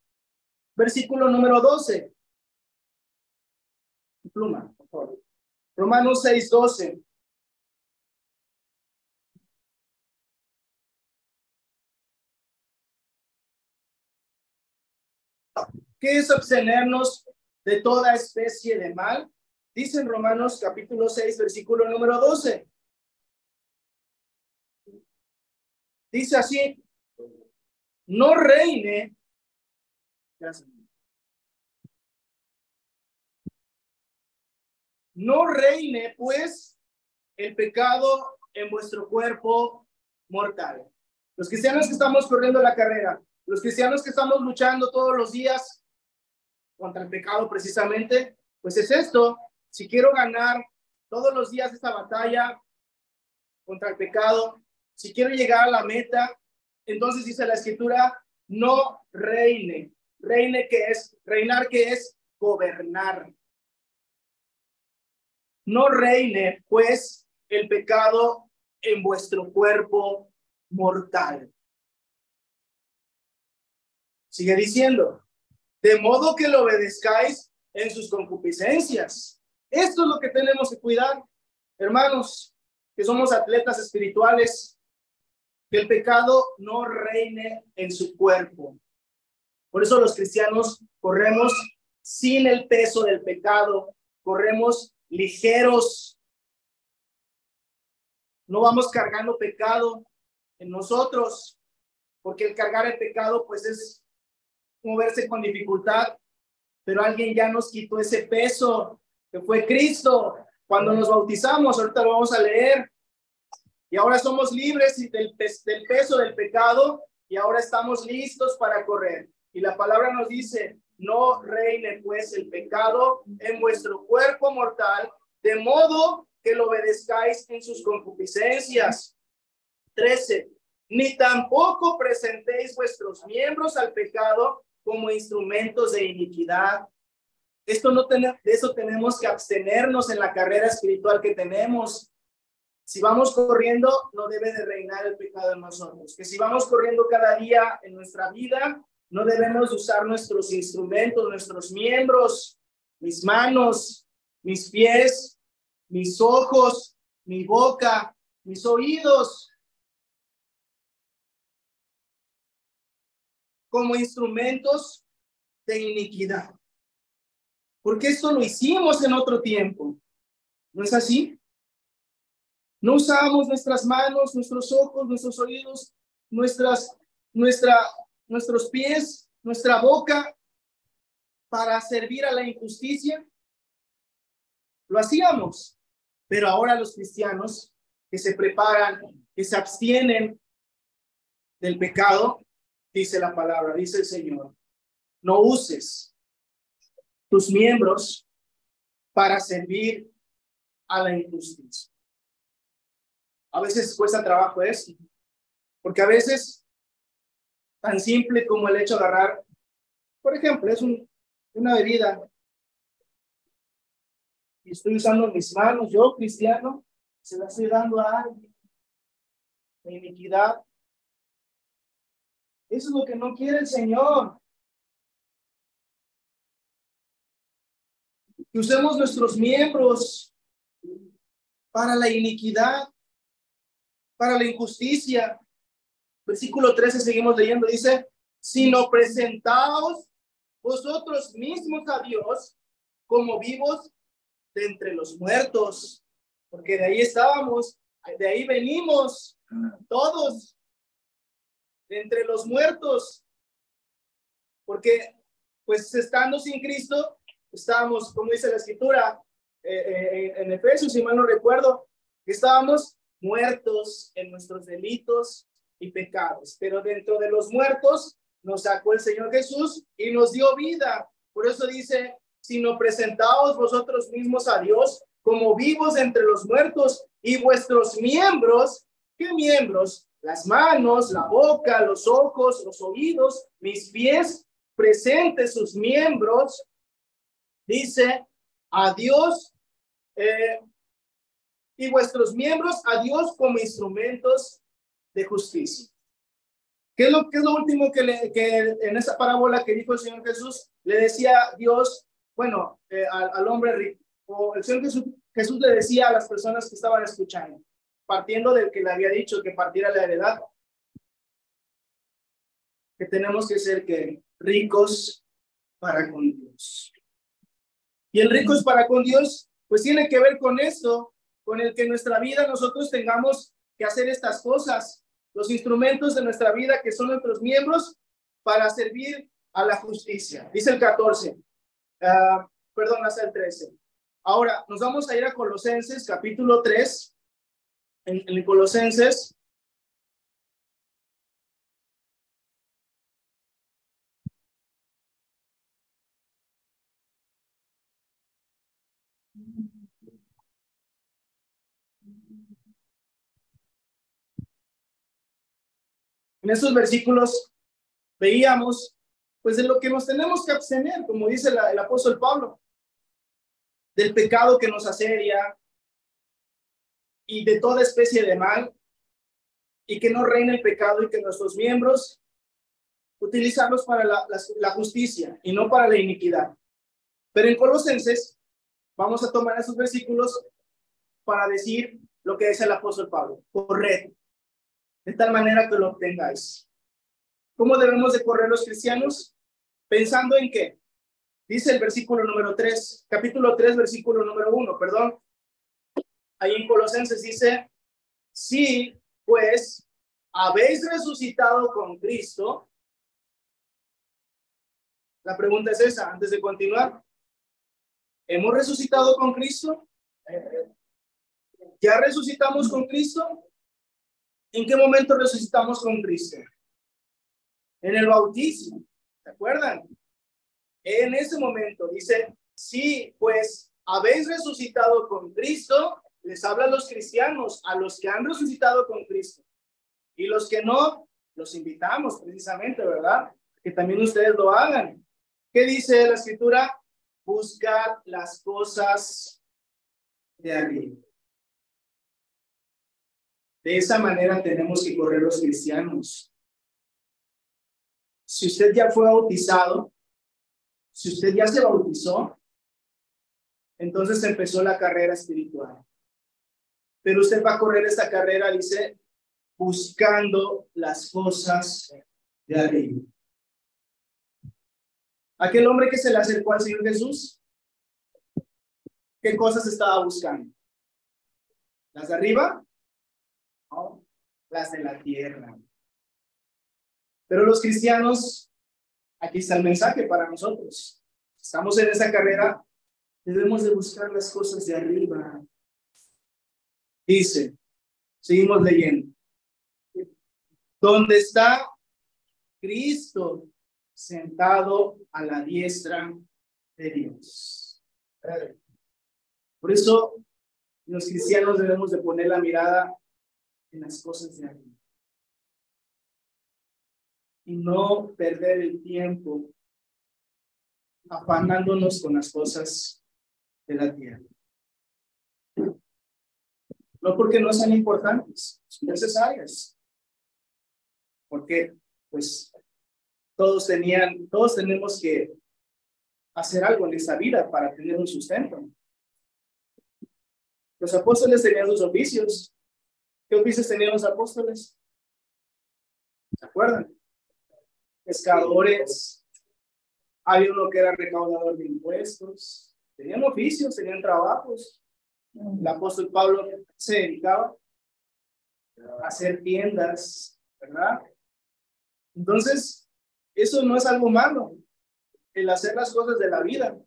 versículo número 12. Pluma, por favor. Romanos 6, 12. ¿Qué es abstenernos de toda especie de mal? Dice en Romanos capítulo 6, versículo número 12. Dice así, no reine. No reine, pues, el pecado en vuestro cuerpo mortal. Los cristianos que estamos corriendo la carrera, los cristianos que estamos luchando todos los días contra el pecado precisamente, pues es esto, si quiero ganar todos los días esta batalla contra el pecado, si quiero llegar a la meta, entonces dice la escritura, no reine. Reine que es, reinar que es gobernar. No reine pues el pecado en vuestro cuerpo mortal. Sigue diciendo, de modo que lo obedezcáis en sus concupiscencias. Esto es lo que tenemos que cuidar, hermanos, que somos atletas espirituales, que el pecado no reine en su cuerpo. Por eso los cristianos corremos sin el peso del pecado, corremos ligeros. No vamos cargando pecado en nosotros, porque el cargar el pecado pues es moverse con dificultad, pero alguien ya nos quitó ese peso que fue Cristo cuando nos bautizamos, ahorita lo vamos a leer, y ahora somos libres del, del peso del pecado y ahora estamos listos para correr. Y la palabra nos dice, no reine pues el pecado en vuestro cuerpo mortal, de modo que lo obedezcáis en sus concupiscencias. 13. Ni tampoco presentéis vuestros miembros al pecado como instrumentos de iniquidad. Esto no de eso tenemos que abstenernos en la carrera espiritual que tenemos. Si vamos corriendo, no debe de reinar el pecado en nosotros. Que si vamos corriendo cada día en nuestra vida, no debemos usar nuestros instrumentos, nuestros miembros, mis manos, mis pies, mis ojos, mi boca, mis oídos, como instrumentos de iniquidad. Porque esto lo hicimos en otro tiempo. ¿No es así? No usamos nuestras manos, nuestros ojos, nuestros oídos, nuestras, nuestra, nuestros pies, nuestra boca para servir a la injusticia. Lo hacíamos, pero ahora los cristianos que se preparan, que se abstienen del pecado, dice la palabra, dice el Señor, no uses tus miembros para servir a la injusticia. A veces cuesta trabajo eso, porque a veces tan simple como el hecho de agarrar, por ejemplo, es una bebida y estoy usando mis manos, yo cristiano, se la estoy dando a alguien. La iniquidad. Eso es lo que no quiere el Señor. Que usemos nuestros miembros para la iniquidad, para la injusticia. Versículo 13, seguimos leyendo, dice, sino presentaos vosotros mismos a Dios como vivos de entre los muertos, porque de ahí estábamos, de ahí venimos todos, entre los muertos, porque pues estando sin Cristo, estábamos, como dice la escritura eh, eh, en Efesios, si mal no recuerdo, estábamos muertos en nuestros delitos y pecados, pero dentro de los muertos nos sacó el Señor Jesús y nos dio vida. Por eso dice, sino presentaos vosotros mismos a Dios como vivos entre los muertos y vuestros miembros, ¿qué miembros? Las manos, la boca, los ojos, los oídos, mis pies, presentes sus miembros, dice a Dios eh, y vuestros miembros a Dios como instrumentos de justicia. ¿Qué es lo, qué es lo último que, le, que en esa parábola que dijo el Señor Jesús? Le decía Dios, bueno, eh, al, al, hombre rico, o el Señor Jesús, Jesús le decía a las personas que estaban escuchando, partiendo del que le había dicho que partiera la heredad, que tenemos que ser que ricos para con Dios. Y el ricos para con Dios, pues tiene que ver con esto, con el que en nuestra vida nosotros tengamos que hacer estas cosas, los instrumentos de nuestra vida que son nuestros miembros para servir a la justicia. Dice el 14, ah, perdón, hasta el 13. Ahora, nos vamos a ir a Colosenses, capítulo 3. En, en Colosenses. En estos versículos veíamos, pues, de lo que nos tenemos que abstener, como dice el apóstol Pablo, del pecado que nos asedia y de toda especie de mal, y que no reine el pecado y que nuestros miembros utilizarlos para la, la justicia y no para la iniquidad. Pero en Colosenses vamos a tomar esos versículos para decir lo que dice el apóstol Pablo, corred de tal manera que lo obtengáis. ¿Cómo debemos de correr los cristianos? Pensando en qué? Dice el versículo número 3, capítulo 3, versículo número 1, perdón. Ahí en Colosenses dice, si pues habéis resucitado con Cristo, la pregunta es esa, antes de continuar. ¿Hemos resucitado con Cristo? ¿Ya resucitamos con Cristo? ¿En qué momento resucitamos con Cristo? En el bautismo, ¿se acuerdan? En ese momento dice, sí, pues habéis resucitado con Cristo, les habla a los cristianos, a los que han resucitado con Cristo. Y los que no, los invitamos precisamente, ¿verdad? Que también ustedes lo hagan. ¿Qué dice la escritura? Buscar las cosas de arriba. De esa manera tenemos que correr los cristianos. Si usted ya fue bautizado, si usted ya se bautizó, entonces empezó la carrera espiritual. Pero usted va a correr esta carrera, dice, buscando las cosas de arriba. Aquel hombre que se le acercó al Señor Jesús, ¿qué cosas estaba buscando? ¿Las de arriba? las de la tierra. Pero los cristianos, aquí está el mensaje para nosotros. Estamos en esa carrera, debemos de buscar las cosas de arriba. Dice, seguimos leyendo. Donde está Cristo sentado a la diestra de Dios. Por eso los cristianos debemos de poner la mirada en las cosas de arriba y no perder el tiempo afanándonos con las cosas de la tierra. No porque no sean importantes, son necesarias. Porque, pues, todos tenían, todos tenemos que hacer algo en esta vida para tener un sustento. Los apóstoles tenían sus oficios. ¿Qué oficios tenían los apóstoles? ¿Se acuerdan? Pescadores. Había uno que era recaudador de impuestos. Tenían oficios, tenían trabajos. El apóstol Pablo se dedicaba a hacer tiendas, ¿verdad? Entonces, eso no es algo malo, el hacer las cosas de la vida.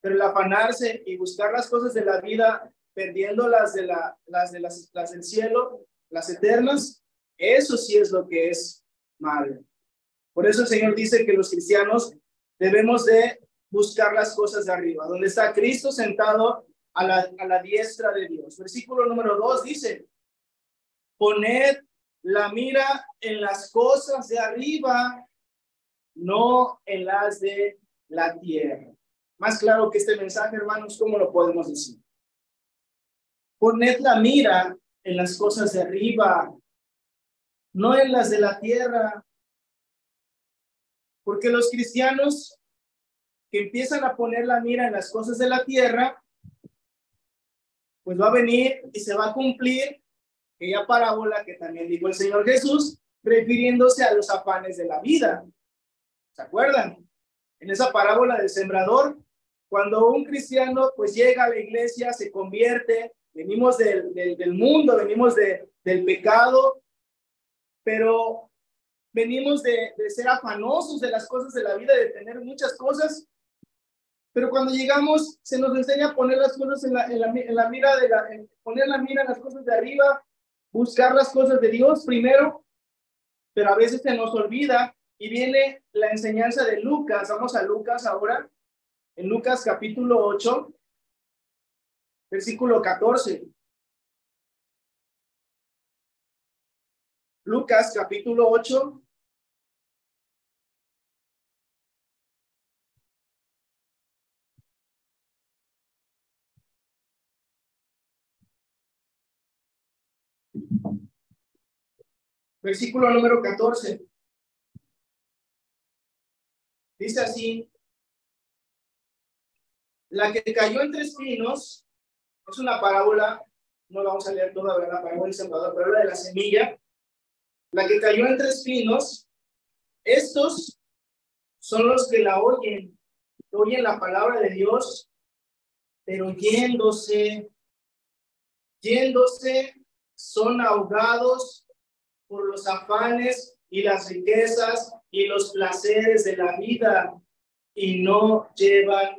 Pero el afanarse y buscar las cosas de la vida, perdiendo las, de la, las, de las, las del cielo, las eternas, eso sí es lo que es malo. Por eso el Señor dice que los cristianos debemos de buscar las cosas de arriba, donde está Cristo sentado a la, a la diestra de Dios. Versículo número dos dice, poned la mira en las cosas de arriba, no en las de la tierra. Más claro que este mensaje, hermanos, ¿cómo lo podemos decir? Poned la mira en las cosas de arriba, no en las de la tierra. Porque los cristianos que empiezan a poner la mira en las cosas de la tierra, pues va a venir y se va a cumplir aquella parábola que también dijo el Señor Jesús, refiriéndose a los afanes de la vida. ¿Se acuerdan? En esa parábola del sembrador, cuando un cristiano pues llega a la iglesia, se convierte, venimos del, del, mundo, venimos de, del pecado, pero venimos de, de, ser afanosos de las cosas de la vida, de tener muchas cosas, pero cuando llegamos se nos enseña a poner las cosas en la, en en mira de la, poner la mira en las cosas de arriba, buscar las cosas de Dios primero, pero a veces se nos olvida y viene la enseñanza de Lucas. Vamos a Lucas ahora. En Lucas capítulo 8, versículo 14. Lucas capítulo 8. Versículo número 14. Dice así, la que cayó entre espinos, es una parábola, no la vamos a leer toda, ¿verdad? Parábola del sembrador, pero habla de la semilla. La que cayó entre espinos, estos son los que la oyen, oyen la palabra de Dios, pero yéndose, yéndose, son ahogados por los afanes y las riquezas y los placeres de la vida y no llevan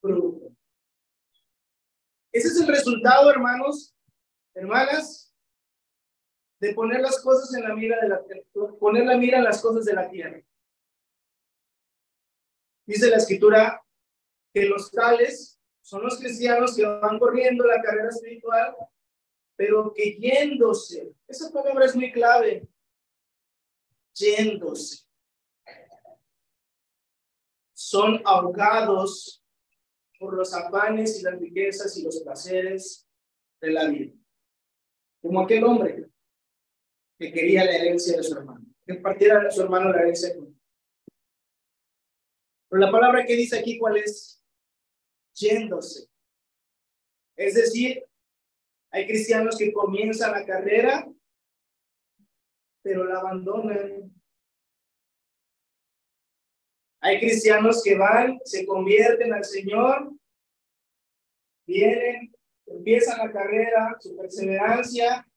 fruto. Ese es el resultado, hermanos, hermanas, de poner las cosas en la mira de la poner la mira en las cosas de la tierra. Dice la escritura que los tales son los cristianos que van corriendo la carrera espiritual, pero que yéndose, esa palabra es muy clave, yéndose son ahogados por los afanes y las riquezas y los placeres de la vida. Como aquel hombre que quería la herencia de su hermano, que partiera de su hermano la herencia con Pero la palabra que dice aquí, ¿cuál es? Yéndose. Es decir, hay cristianos que comienzan la carrera, pero la abandonan hay cristianos que van, se convierten al Señor, vienen, empiezan la carrera, su perseverancia,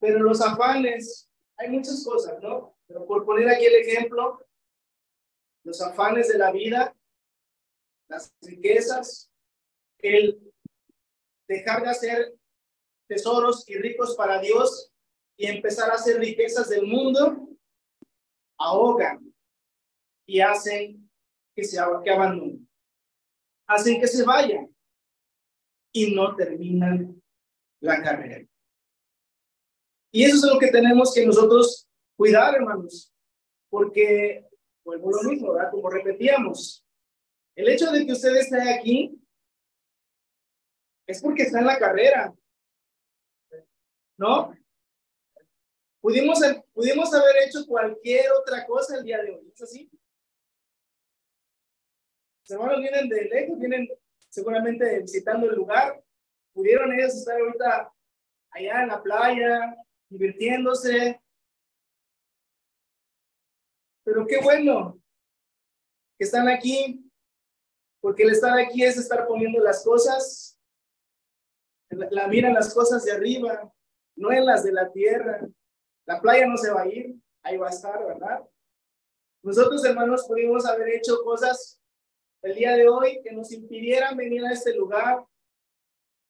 pero los afanes, hay muchas cosas, ¿no? Pero por poner aquí el ejemplo, los afanes de la vida, las riquezas, el dejar de hacer tesoros y ricos para Dios y empezar a hacer riquezas del mundo, ahogan y hacen que se que abandonen. Hacen que se vayan y no terminan la carrera. Y eso es lo que tenemos que nosotros cuidar, hermanos, porque, vuelvo lo mismo, ¿verdad? Como repetíamos, el hecho de que usted esté aquí es porque está en la carrera, ¿no? Pudimos, pudimos haber hecho cualquier otra cosa el día de hoy, ¿es así? Los hermanos vienen de lejos, vienen seguramente visitando el lugar. Pudieron ellos estar ahorita allá en la playa, divirtiéndose. Pero qué bueno que están aquí, porque el estar aquí es estar poniendo las cosas, la, mira las cosas de arriba, no en las de la tierra. La playa no se va a ir, ahí va a estar, ¿verdad? Nosotros, hermanos, pudimos haber hecho cosas el día de hoy que nos impidieran venir a este lugar.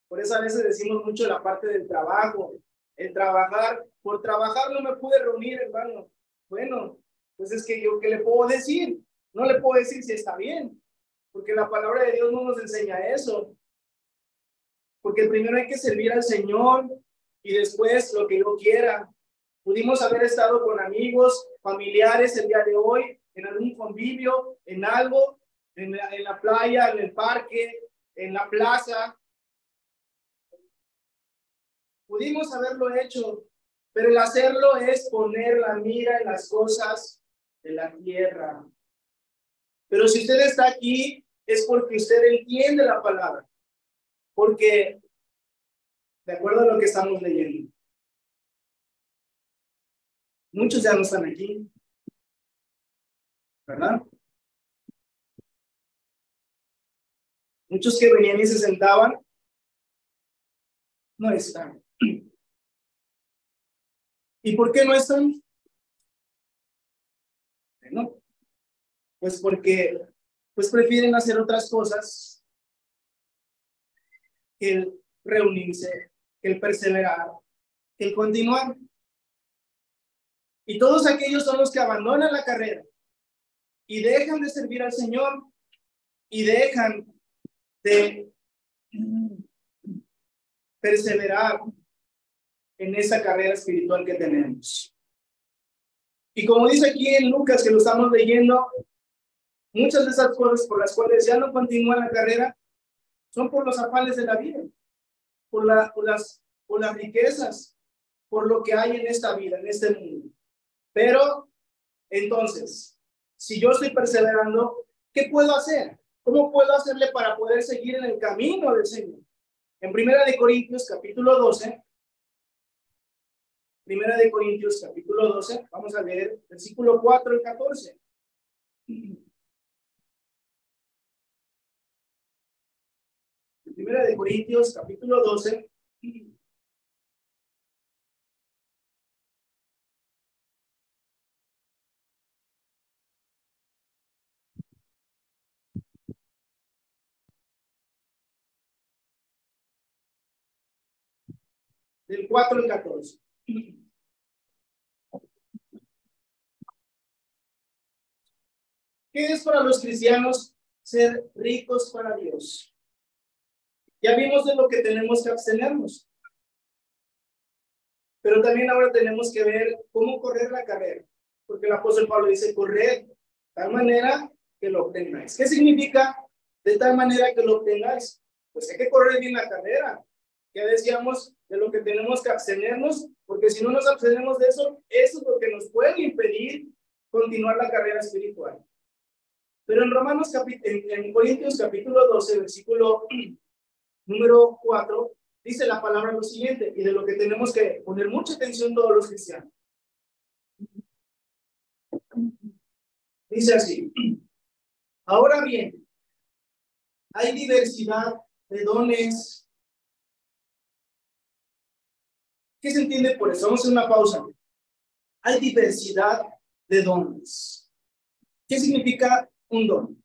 Por eso a veces decimos mucho la parte del trabajo, el trabajar. Por trabajar no me pude reunir, hermano. Bueno, pues es que yo, ¿qué le puedo decir? No le puedo decir si está bien, porque la palabra de Dios no nos enseña eso. Porque primero hay que servir al Señor y después lo que yo quiera. Pudimos haber estado con amigos, familiares el día de hoy, en algún convivio, en algo, en la, playa, en el parque, en la plaza. Pudimos haberlo hecho, pero el hacerlo es poner la mira en las cosas de la tierra. Pero si usted está aquí, es porque usted entiende la palabra. Porque, de acuerdo a lo que estamos leyendo, muchos ya no están aquí. ¿Verdad? Muchos que venían y se sentaban, no están. ¿Y por qué no están? No, pues porque pues prefieren hacer otras cosas el reunirse, el perseverar, el continuar. Y todos aquellos son los que abandonan la carrera y dejan de servir al Señor y dejan de perseverar en esa carrera espiritual que tenemos. Y como dice aquí en Lucas, que lo estamos leyendo, muchas de esas cosas por las cuales ya no continúa la carrera son por los afanes de la vida, por, la, por, las, por las riquezas, por lo que hay en esta vida, en este mundo. Pero, entonces, si yo estoy perseverando, ¿qué puedo hacer? ¿Cómo puedo hacerle para poder seguir en el camino del Señor? En Primera de Corintios, capítulo 12, Primera de Corintios, capítulo 12, vamos a leer versículo 4 y 14. Primera de Corintios, capítulo 12, del 4 al 14. ¿Qué es para los cristianos ser ricos para Dios? Ya vimos de lo que tenemos que abstenernos. Pero también ahora tenemos que ver cómo correr la carrera. Porque el apóstol Pablo dice, correr de tal manera que lo obtengáis. ¿Qué significa de tal manera que lo obtengáis? Pues hay que correr bien la carrera. Ya decíamos de lo que tenemos que abstenernos, porque si no nos abstenemos de eso, eso es lo que nos puede impedir continuar la carrera espiritual. Pero en Romanos, en, en Corintios capítulo 12, versículo número 4, dice la palabra lo siguiente, y de lo que tenemos que poner mucha atención todos los cristianos. Dice así, ahora bien, hay diversidad de dones ¿Qué se entiende por eso? Vamos a hacer una pausa. Hay diversidad de dones. ¿Qué significa un don?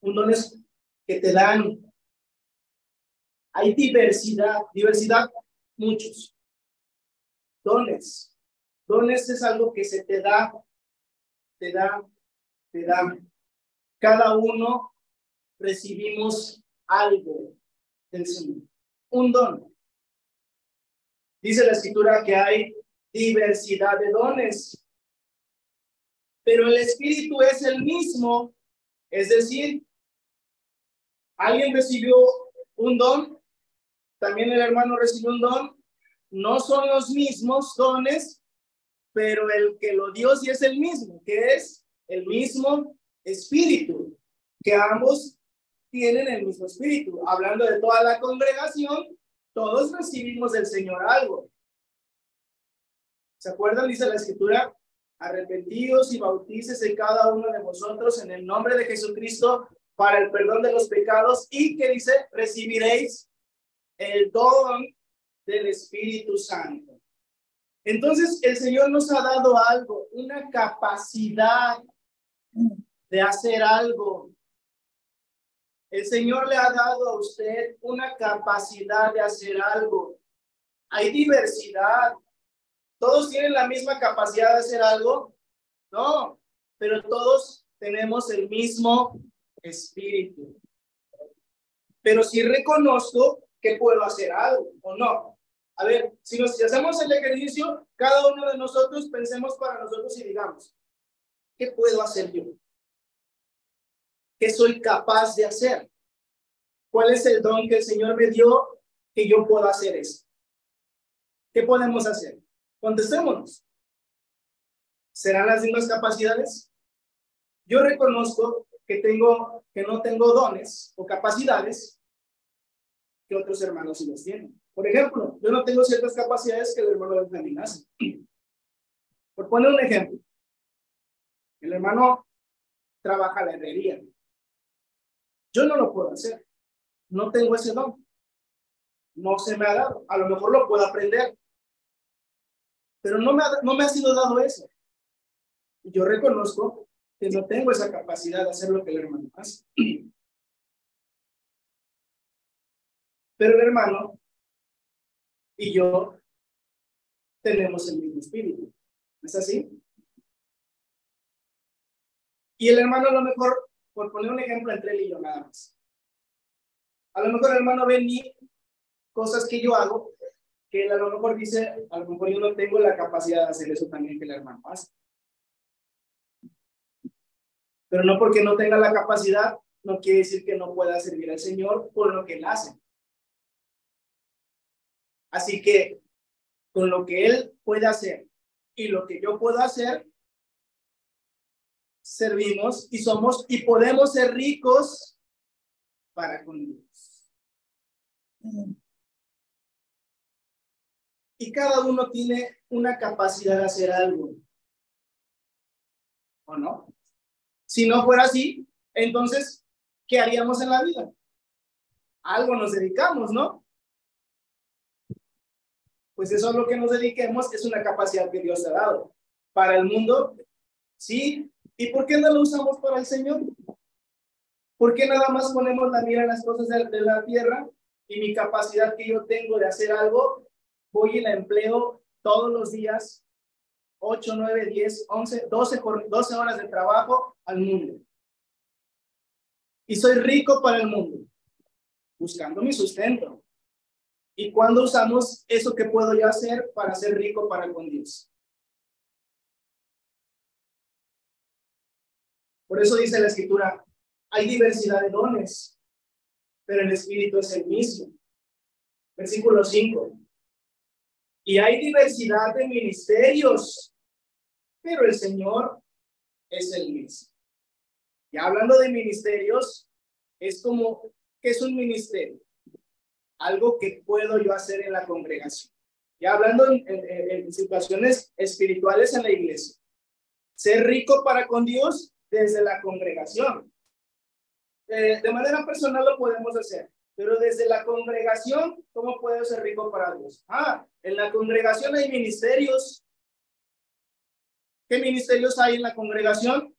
Un don es que te dan. Hay diversidad, diversidad, muchos. Dones. Dones es algo que se te da, te da, te da. Cada uno recibimos algo del Señor. Un don. Dice la escritura que hay diversidad de dones, pero el Espíritu es el mismo. Es decir, alguien recibió un don, también el hermano recibió un don, no son los mismos dones, pero el que lo dio sí es el mismo, que es el mismo espíritu, que ambos tienen el mismo espíritu. Hablando de toda la congregación, todos recibimos del Señor algo. ¿Se acuerdan? Dice la escritura, arrepentidos y bautices en cada uno de vosotros en el nombre de Jesucristo para el perdón de los pecados y que dice, recibiréis el don del Espíritu Santo. Entonces, el Señor nos ha dado algo, una capacidad de hacer algo. El Señor le ha dado a usted una capacidad de hacer algo. Hay diversidad. ¿Todos tienen la misma capacidad de hacer algo? No, pero todos tenemos el mismo espíritu. Pero si reconozco que puedo hacer algo o no. A ver, si, nos, si hacemos el ejercicio, cada uno de nosotros pensemos para nosotros y digamos, ¿qué puedo hacer yo? ¿Qué soy capaz de hacer? ¿Cuál es el don que el Señor me dio que yo puedo hacer eso? ¿Qué podemos hacer? Contestémonos. ¿Serán las mismas capacidades? Yo reconozco que tengo que no tengo dones o capacidades que otros hermanos sí los tienen. Por ejemplo, yo no tengo ciertas capacidades que el hermano Benjamín hace. Por poner un ejemplo, el hermano trabaja la herrería. Yo no lo puedo hacer. No tengo ese don. No se me ha dado. A lo mejor lo puedo aprender. Pero no me ha, no me ha sido dado eso. Yo reconozco que no tengo esa capacidad de hacer lo que el hermano hace. Pero el hermano y yo tenemos el mismo espíritu. ¿Es así? Y el hermano a lo mejor, por poner un ejemplo entre él y yo nada más. A lo mejor el hermano ve mí cosas que yo hago, que él a lo mejor dice, a lo mejor yo no tengo la capacidad de hacer eso también que el hermano hace. Pero no porque no tenga la capacidad, no quiere decir que no pueda servir al Señor por lo que él hace. Así que con lo que Él puede hacer y lo que yo puedo hacer, servimos y somos y podemos ser ricos para con Dios. Y cada uno tiene una capacidad de hacer algo. ¿O no? Si no fuera así, entonces, ¿qué haríamos en la vida? Algo nos dedicamos, ¿no? Pues eso es lo que nos dediquemos, es una capacidad que Dios ha dado. Para el mundo, sí. ¿Y por qué no lo usamos para el Señor? ¿Por qué nada más ponemos la mira en las cosas de, la tierra y mi capacidad que yo tengo de hacer algo, voy y la empleo todos los días, 8, 9, 10, 11, 12, 12 horas de trabajo al mundo? Y soy rico para el mundo, buscando mi sustento. ¿Y cuándo usamos eso que puedo yo hacer para ser rico para con Dios? Por eso dice la escritura, hay diversidad de dones, pero el Espíritu es el mismo. Versículo 5. Y hay diversidad de ministerios, pero el Señor es el mismo. Y hablando de ministerios, es como, ¿qué es un ministerio? Algo que puedo yo hacer en la congregación. Ya hablando en, situaciones espirituales en la iglesia. Ser rico para con Dios desde la congregación. Eh, de manera personal lo podemos hacer, pero desde la congregación, ¿cómo puedo ser rico para Dios? Ah, en la congregación hay ministerios. ¿Qué ministerios hay en la congregación?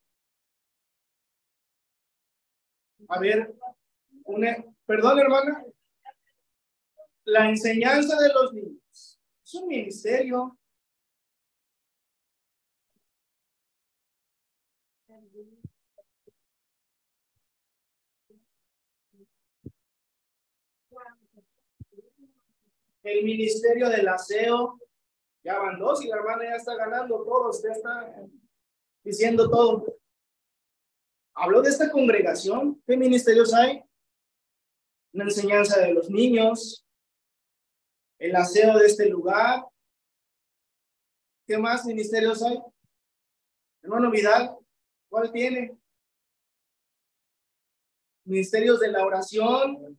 A ver, una, perdón hermana, la enseñanza de los niños. Es un ministerio. El ministerio del aseo. Ya van dos y la hermana ya está ganando todos. Ya está diciendo todo. Habló de esta congregación. ¿Qué ministerios hay? La enseñanza de los niños, el aseo de este lugar. ¿Qué más ministerios hay? Hermano Vidal, ¿cuál tiene? Ministerios de la oración.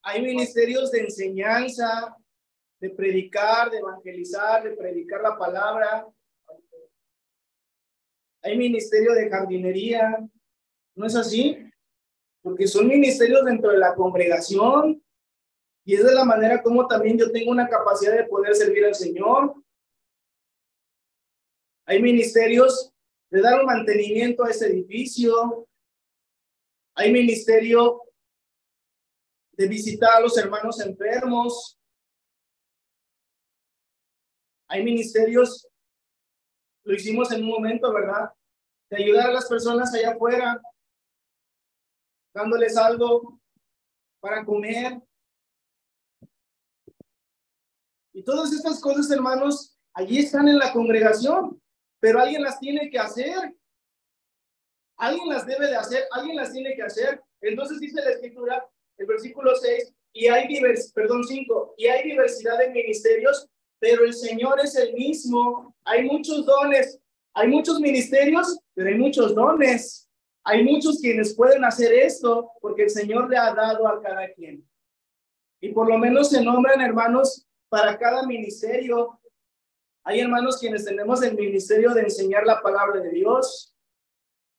Hay ministerios de enseñanza, de predicar, de evangelizar, de predicar la palabra. Hay ministerio de jardinería. ¿No es así? Porque son ministerios dentro de la congregación. Y es de la manera como también yo tengo una capacidad de poder servir al Señor. Hay ministerios de dar un mantenimiento a ese edificio. Hay ministerio de visitar a los hermanos enfermos. Hay ministerios, lo hicimos en un momento, ¿verdad? De ayudar a las personas allá afuera, dándoles algo para comer. Y todas estas cosas, hermanos, allí están en la congregación, pero alguien las tiene que hacer. Alguien las debe de hacer, alguien las tiene que hacer. Entonces dice la escritura, el versículo 6, y hay divers, perdón, 5, y hay diversidad de ministerios, pero el Señor es el mismo. Hay muchos dones, hay muchos ministerios, pero hay muchos dones. Hay muchos quienes pueden hacer esto porque el Señor le ha dado a cada quien. Y por lo menos se nombran hermanos para cada ministerio. Hay hermanos quienes tenemos el ministerio de enseñar la palabra de Dios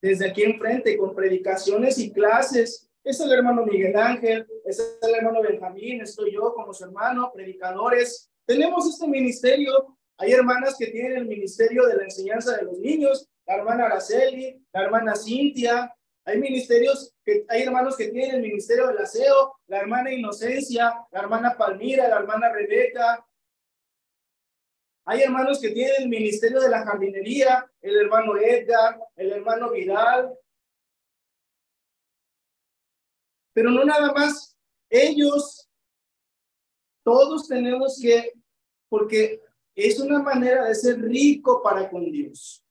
desde aquí enfrente con predicaciones y clases es el hermano Miguel Ángel, es el hermano Benjamín, estoy yo como su hermano, predicadores. Tenemos este ministerio. Hay hermanas que tienen el ministerio de la enseñanza de los niños, la hermana Araceli, la hermana Cintia. Hay ministerios, que, hay hermanos que tienen el ministerio del aseo, la hermana Inocencia, la hermana Palmira, la hermana Rebeca, hay hermanos que tienen el ministerio de la jardinería, el hermano Edgar, el hermano Vidal, Pero no nada más ellos, todos tenemos que, porque es una manera de ser rico para con Dios.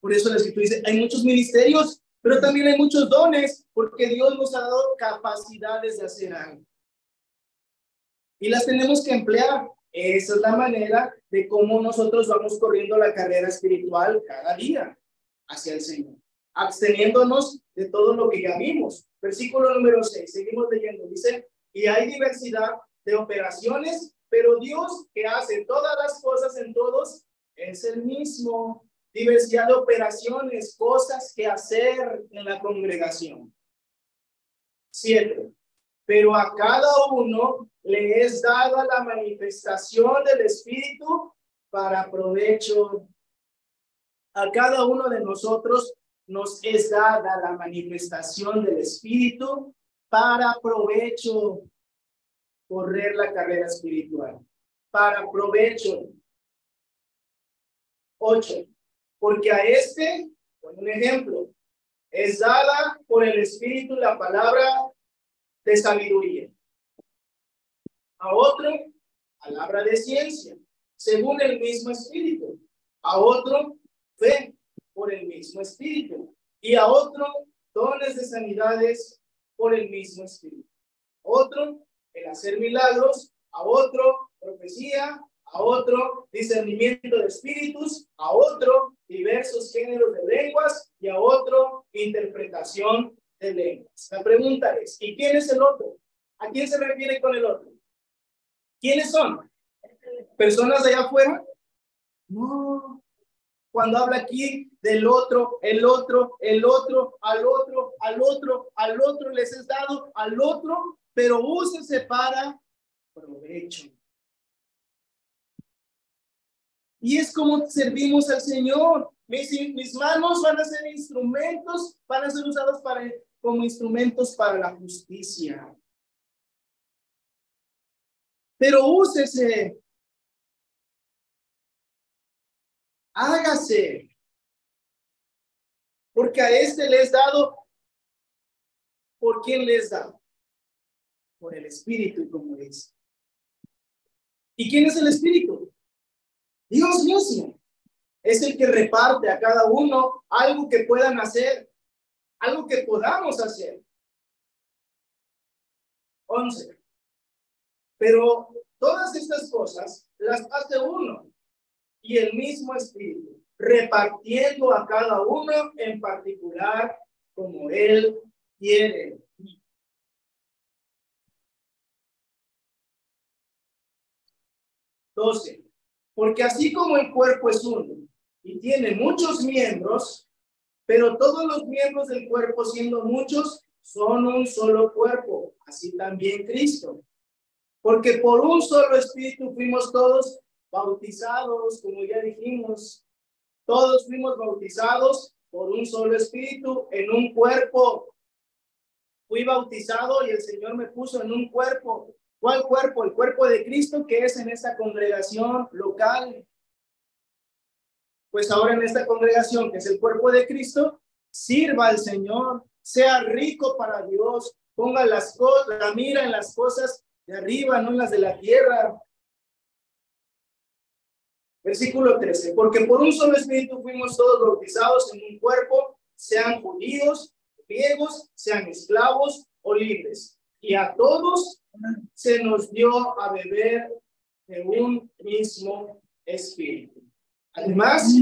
Por eso la escritura dice, hay muchos ministerios, pero también hay muchos dones, porque Dios nos ha dado capacidades de hacer algo. Y las tenemos que emplear. Esa es la manera de cómo nosotros vamos corriendo la carrera espiritual cada día hacia el Señor absteniéndonos de todo lo que ya vimos. Versículo número 6, seguimos leyendo, dice, y hay diversidad de operaciones, pero Dios que hace todas las cosas en todos es el mismo. Diversidad de operaciones, cosas que hacer en la congregación. Siete, pero a cada uno le es dada la manifestación del Espíritu para provecho. A cada uno de nosotros nos es dada la manifestación del Espíritu para provecho correr la carrera espiritual. Para provecho. Ocho. Porque a este, por un ejemplo, es dada por el Espíritu la palabra de sabiduría. A otro, palabra de ciencia, según el mismo Espíritu. A otro, fe por el mismo Espíritu, y a otro dones de sanidades por el mismo Espíritu. Otro, el hacer milagros, a otro, profecía, a otro, discernimiento de espíritus, a otro, diversos géneros de lenguas, y a otro, interpretación de lenguas. La pregunta es, ¿y quién es el otro? ¿A quién se refiere con el otro? ¿Quiénes son? ¿Personas de allá afuera? Cuando habla aquí del otro, el otro, el otro, al otro, al otro, al otro, les es dado al otro, pero úsese para provecho. Y es como servimos al Señor. Mis, mis manos van a ser instrumentos, van a ser usados para, como instrumentos para la justicia. Pero úsese hágase. Porque a este le es dado. ¿Por quién le es dado? Por el Espíritu, como dice. ¿Y quién es el Espíritu? Dios mismo. Es el que reparte a cada uno algo que puedan hacer, algo que podamos hacer. 11. Pero todas estas cosas las hace uno y el mismo Espíritu, repartiendo a cada uno en particular como Él quiere. Doce. Porque así como el cuerpo es uno y tiene muchos miembros, pero todos los miembros del cuerpo siendo muchos son un solo cuerpo, así también Cristo. Porque por un solo espíritu fuimos todos bautizados, como ya dijimos, todos fuimos bautizados por un solo espíritu en un cuerpo. Fui bautizado y el Señor me puso en un cuerpo. ¿Cuál cuerpo? El cuerpo de Cristo que es en esta congregación local. Pues ahora en esta congregación que es el cuerpo de Cristo, sirva al Señor, sea rico para Dios, ponga las cosas, la mira en las cosas de arriba, no en las de la tierra. Versículo 13, porque por un solo espíritu fuimos todos bautizados en un cuerpo, sean judíos, griegos, sean esclavos o libres. Y a todos se nos dio a beber de un mismo espíritu. Además,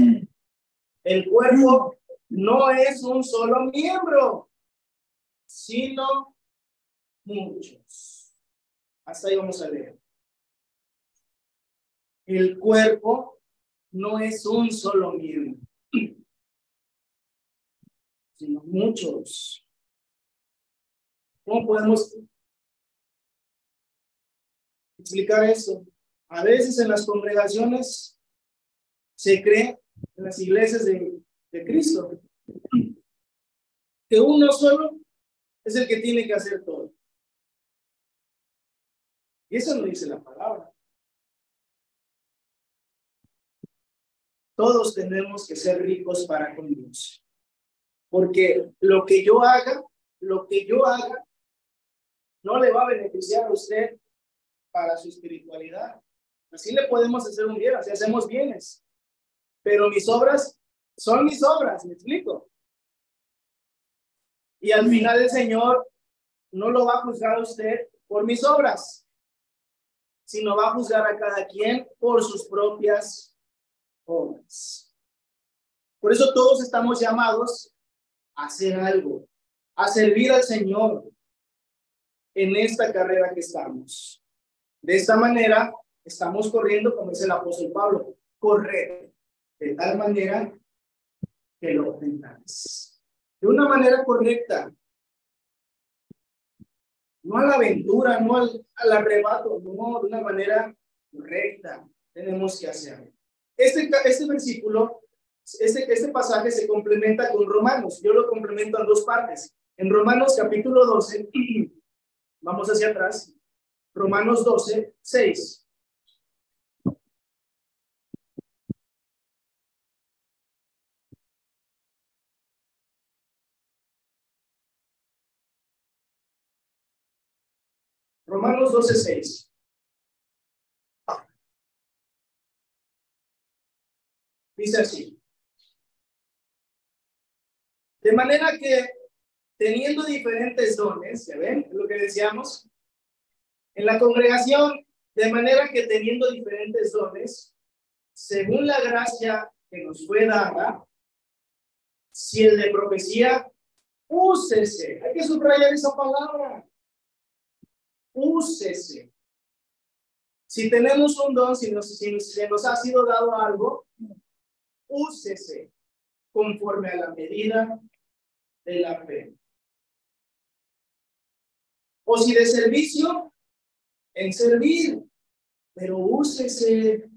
el cuerpo no es un solo miembro, sino muchos. Hasta ahí vamos a leer. El cuerpo no es un solo miembro, sino muchos. ¿Cómo podemos explicar eso? A veces en las congregaciones se cree, en las iglesias de, Cristo, que uno solo es el que tiene que hacer todo. Y eso no dice la palabra. Todos tenemos que ser ricos para con Dios. Porque lo que yo haga, lo que yo haga, no le va a beneficiar a usted para su espiritualidad. Así le podemos hacer un bien, así hacemos bienes. Pero mis obras son mis obras, ¿me explico? Y al final el Señor no lo va a juzgar a usted por mis obras, sino va a juzgar a cada quien por sus propias obras. Por eso todos estamos llamados a hacer algo, a servir al Señor en esta carrera que estamos. De esta manera estamos corriendo, como dice el apóstol Pablo, correr de tal manera que lo obtengáis de una manera correcta. No a la aventura, no al, arrebato, no, de una manera correcta tenemos que hacer. Este, este versículo, este, este pasaje se complementa con Romanos. Yo lo complemento en dos partes. En Romanos capítulo 12, vamos hacia atrás. Romanos 12, 6. Romanos 12:6. Dice así. De manera que teniendo diferentes dones, ¿ya ven? Es lo que decíamos. En la congregación, de manera que teniendo diferentes dones, según la gracia que nos fue dada, si el de profecía, úsese. Hay que subrayar esa palabra úsese. Si tenemos un don, si nos, si nos ha sido dado algo, úsese conforme a la medida de la fe. O si de servicio, en servir, pero úsese.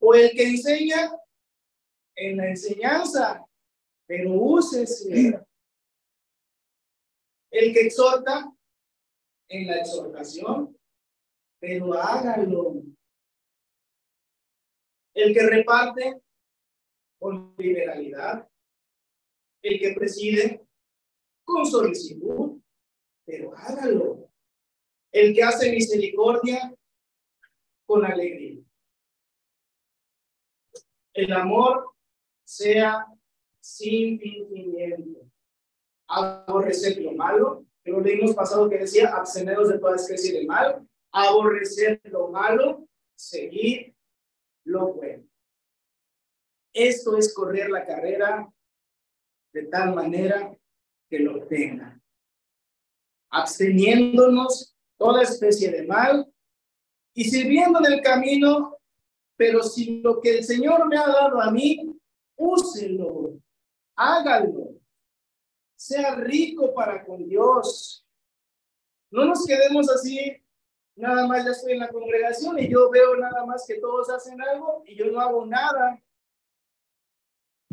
O el que enseña, en la enseñanza, pero úsese. El que exhorta, en la exhortación, pero háganlo. El que reparte con liberalidad, el que preside, con solicitud, pero hágalo. El que hace misericordia, con alegría. El amor sea sin fingimiento. Aborrecer lo malo, lo leímos pasado que decía, absteneros de toda especie de mal, aborrecer lo malo, seguir lo bueno. Esto es correr la carrera de tal manera que lo tenga. Absteniéndonos toda especie de mal y sirviendo en el camino, pero si lo que el Señor me ha dado a mí, úselo, hágalo, sea rico para con Dios. No nos quedemos así, nada más ya estoy en la congregación y yo veo nada más que todos hacen algo y yo no hago nada.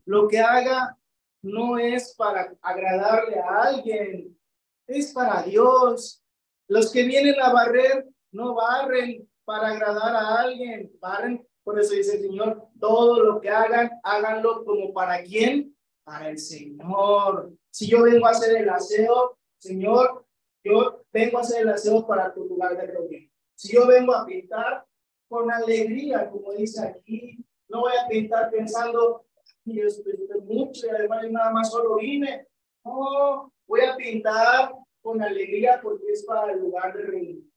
Lo que haga no es para agradarle a alguien, es para Dios. Los que vienen a barrer no barren para agradar a alguien, barren. Por eso dice el Señor, todo lo que hagan, háganlo como para quién, para el Señor. Si yo vengo a hacer el aseo, Señor, yo vengo a hacer el aseo para tu lugar de reunión. Si yo vengo a pintar con alegría, como dice aquí, no voy a pintar pensando, y esto mucho y además nada más solo vine. No, voy a pintar con alegría porque es para el lugar de reunión.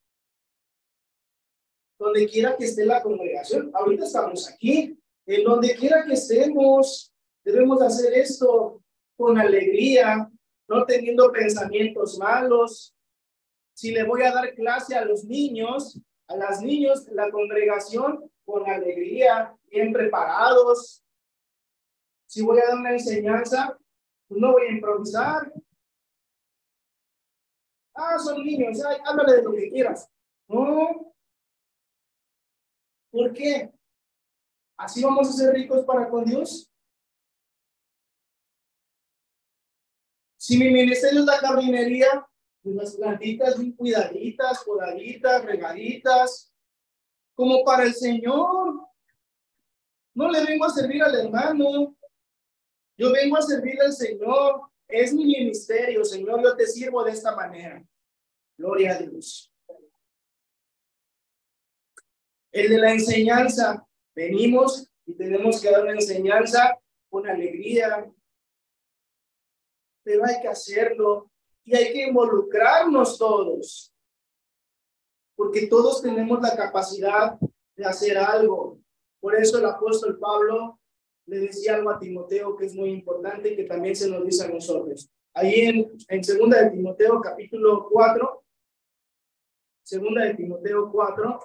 Donde quiera que esté la congregación, ahorita estamos aquí, en donde quiera que estemos, debemos hacer esto con alegría, no teniendo pensamientos malos. Si le voy a dar clase a los niños, a las niños, la congregación, con alegría, bien preparados, si voy a dar una enseñanza, pues no voy a improvisar. Ah, son niños, háblale de lo que quieras. No. ¿Por qué? ¿Así vamos a ser ricos para con Dios? Si mi ministerio es la jardinería, pues las plantitas bien cuidaditas, podaditas, regaditas, como para el Señor. No le vengo a servir al hermano, yo vengo a servir al Señor. Es mi ministerio, Señor. Yo te sirvo de esta manera. Gloria a Dios. El de la enseñanza. Venimos y tenemos que dar una enseñanza con alegría. Pero hay que hacerlo y hay que involucrarnos todos. Porque todos tenemos la capacidad de hacer algo. Por eso el apóstol Pablo le decía algo a Timoteo que es muy importante y que también se nos dice a nosotros. Ahí en, segunda de Timoteo capítulo 4, segunda de Timoteo 4,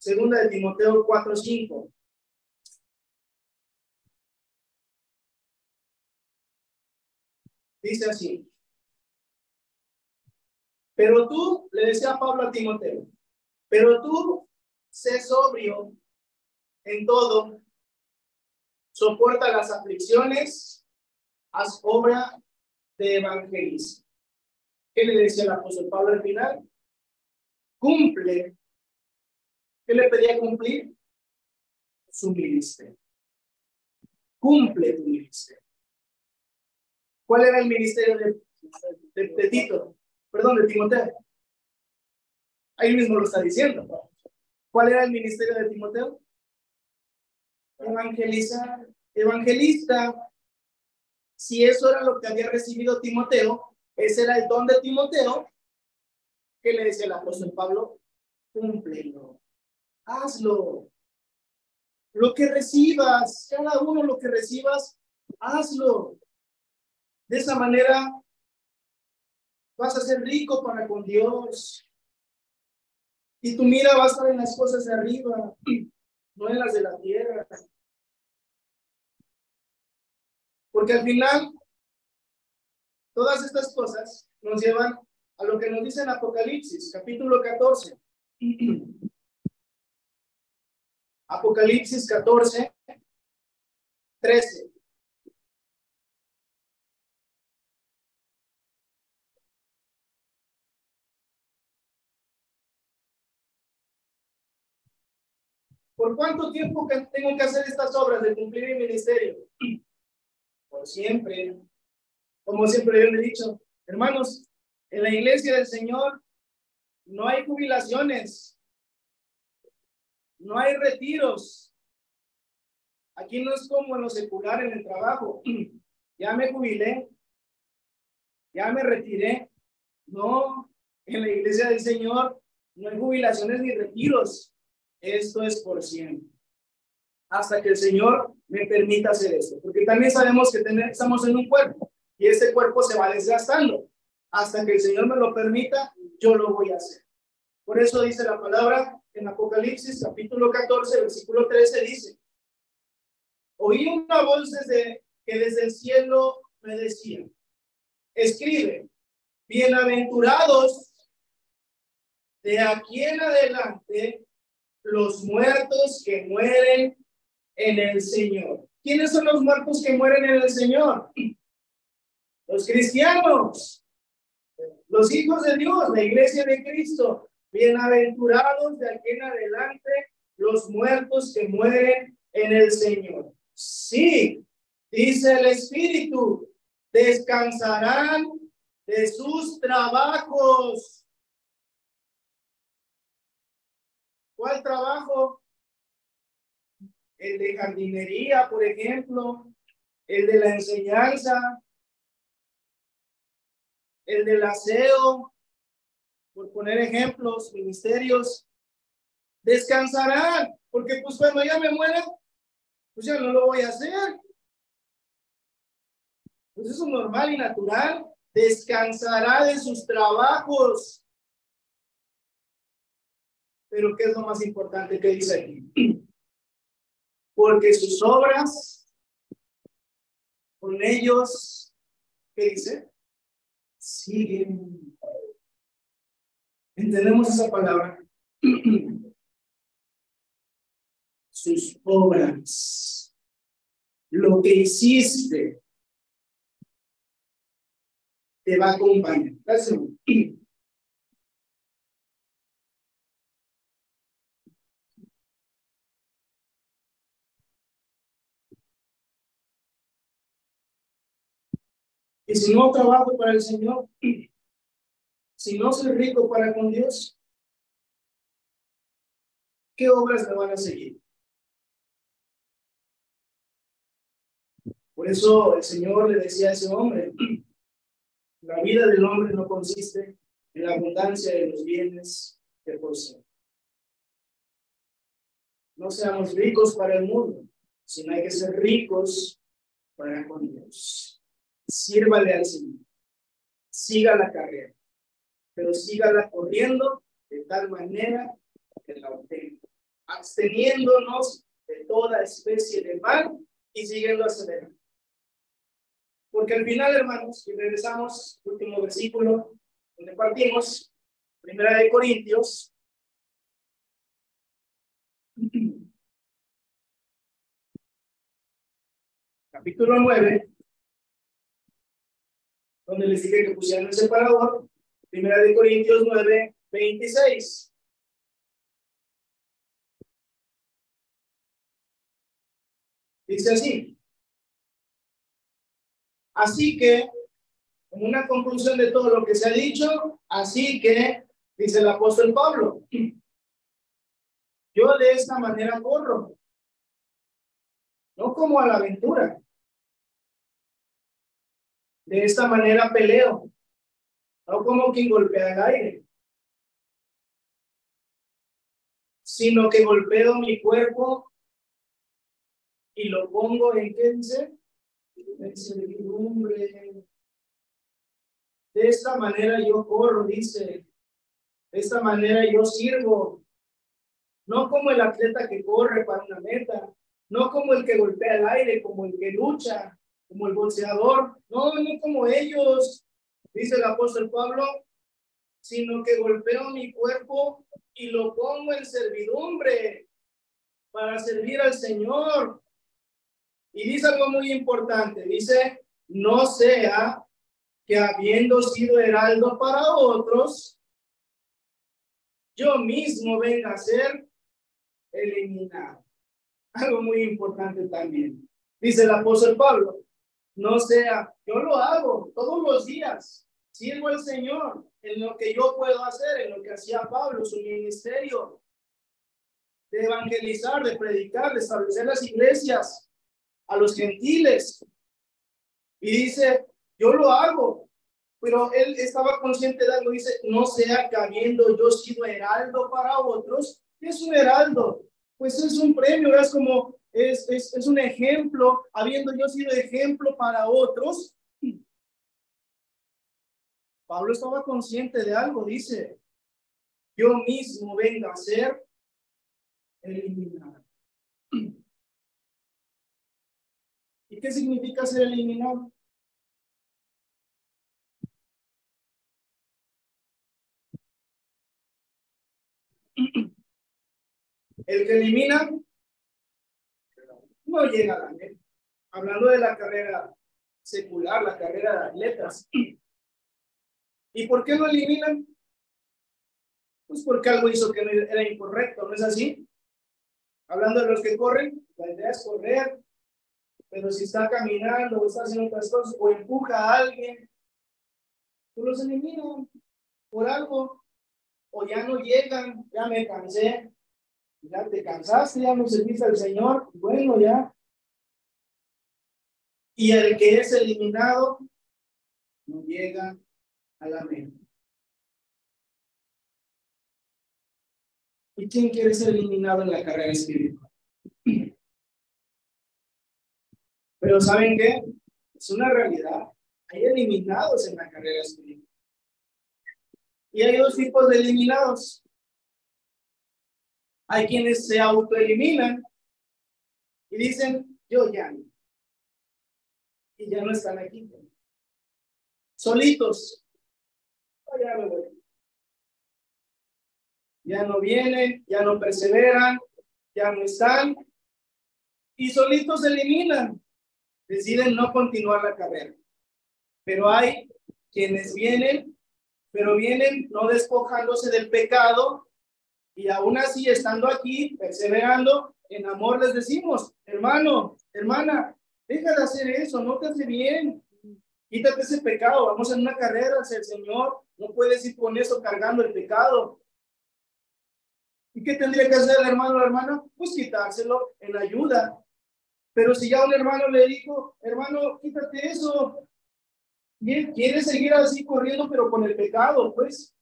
Segunda de Timoteo 4, 5. Dice así. Pero tú, le decía Pablo a Timoteo, pero tú sé sobrio en todo, soporta las aflicciones, haz obra de evangelismo. ¿Qué le decía el apóstol Pablo al final? Cumple. ¿Qué le pedía cumplir? Su ministerio. Cumple tu ministerio. ¿Cuál era el ministerio de, de Tito? Perdón, de Timoteo. Ahí mismo lo está diciendo. ¿Cuál era el ministerio de Timoteo? Evangelizar, evangelista. Si eso era lo que había recibido Timoteo, ese era el don de Timoteo, ¿qué le decía el apóstol Pablo? Cúmplelo, hazlo. Lo que recibas, cada uno lo que recibas, hazlo. De esa manera Vas a ser rico para con Dios. Y tu mira va a estar en las cosas de arriba, no en las de la tierra. Porque al final, todas estas cosas nos llevan a lo que nos dice en Apocalipsis, capítulo 14. Apocalipsis 14, 13. ¿Por cuánto tiempo tengo que hacer estas obras de cumplir mi ministerio? Por siempre. Como siempre yo le he dicho, hermanos, en la iglesia del Señor no hay jubilaciones, no hay retiros. Aquí no es como en lo secular en el trabajo. Ya me jubilé, ya me retiré. No, en la iglesia del Señor no hay jubilaciones ni retiros. Esto es por siempre. Hasta que el Señor me permita hacer esto. Porque también sabemos que estamos en un cuerpo y ese cuerpo se va desgastando. Hasta que el Señor me lo permita, yo lo voy a hacer. Por eso dice la palabra en Apocalipsis capítulo 14, versículo 13, dice, oí una voz desde, que desde el cielo me decía, escribe, bienaventurados de aquí en adelante los muertos que mueren en el Señor. ¿Quiénes son los muertos que mueren en el Señor? Los cristianos, los hijos de Dios, la iglesia de Cristo. Bienaventurados de aquí en adelante los muertos que mueren en el Señor. Sí, dice el Espíritu, descansarán de sus trabajos. ¿Cuál trabajo? El de jardinería, por ejemplo, el de la enseñanza, el del aseo, por poner ejemplos, ministerios, descansarán, porque pues cuando ya me muera, pues ya no lo voy a hacer. Pues eso es normal y natural. Descansará de sus trabajos. Pero ¿qué es lo más importante que dice aquí? Porque sus obras, con ellos, ¿qué dice? Siguen ¿Entendemos esa palabra? Sus obras, lo que hiciste, te va a acompañar. Y si no trabajo para el Señor, si no soy rico para con Dios, ¿qué obras me van a seguir? Por eso el Señor le decía a ese hombre, la vida del hombre no consiste en la abundancia de los bienes que posee. No seamos ricos para el mundo, sino hay que ser ricos para con Dios. Sírvale al Señor. Siga la carrera pero sígala corriendo de tal manera que la obtenga, absteniéndonos de toda especie de mal y siguiendo acelerando. Porque al final, hermanos, y regresamos, último versículo, donde partimos, primera de Corintios, capítulo 9, donde les dije que pusieran el separador, Primera de Corintios 9, 26. Dice así. Así que, como una conclusión de todo lo que se ha dicho, así que, dice el apóstol Pablo, yo de esta manera corro, no como a la aventura. De esta manera peleo, no como quien golpea el aire, sino que golpeo mi cuerpo y lo pongo en qué servidumbre. De esta manera yo corro, dice. De esta manera yo sirvo. No como el atleta que corre para una meta, no como el que golpea el aire, como el que lucha, como el boxeador, no, no como ellos, dice el apóstol Pablo, sino que golpeo mi cuerpo y lo pongo en servidumbre para servir al Señor. Y dice algo muy importante, dice, no sea que habiendo sido heraldo para otros, yo mismo venga a ser eliminado. Algo muy importante también. Dice el apóstol Pablo, no sea, yo lo hago todos los días, sirvo al Señor en lo que yo puedo hacer, en lo que hacía Pablo, su ministerio, de evangelizar, de predicar, de establecer las iglesias a los gentiles. Y dice, yo lo hago, pero él estaba consciente de algo, dice, no sea que habiendo yo sido heraldo para otros, ¿qué es un heraldo? Pues es un premio, es como, es, es, es un ejemplo, habiendo yo sido ejemplo para otros. Pablo estaba consciente de algo, dice, yo mismo venga a ser eliminado. ¿Y qué significa ser eliminado? El que elimina no llega a la meta. Hablando de la carrera secular, la carrera de letras. ¿Y por qué lo eliminan? Pues porque algo hizo que era incorrecto, ¿no es así? Hablando de los que corren, la idea es correr, pero si está caminando o está haciendo otras cosas o empuja a alguien, pues los eliminan por algo, o ya no llegan, ya me cansé, ya te cansaste, ya no serviste al Señor, bueno, ya. Y el que es eliminado no llega a la mente. ¿Y quién quiere ser eliminado en la carrera espiritual? Pero ¿saben qué? Es una realidad. Hay eliminados en la carrera espiritual. Y hay dos tipos de eliminados. Hay quienes se autoeliminan y dicen, yo ya. Y ya no están aquí. Solitos. ya me voy ya no vienen, ya no perseveran, ya no están y solitos se eliminan, deciden no continuar la carrera. Pero hay quienes vienen, pero vienen no despojándose del pecado y aún así estando aquí, perseverando, en amor les decimos, hermano, hermana, deja de hacer eso, no te hace bien. Quítate ese pecado, vamos en una carrera hacia el Señor, no puedes ir con eso cargando el pecado. ¿Y qué tendría que hacer el hermano o la hermana? Pues quitárselo en ayuda. Pero si ya un hermano le dijo, hermano, quítate eso, y él quiere seguir así corriendo, pero con el pecado, pues.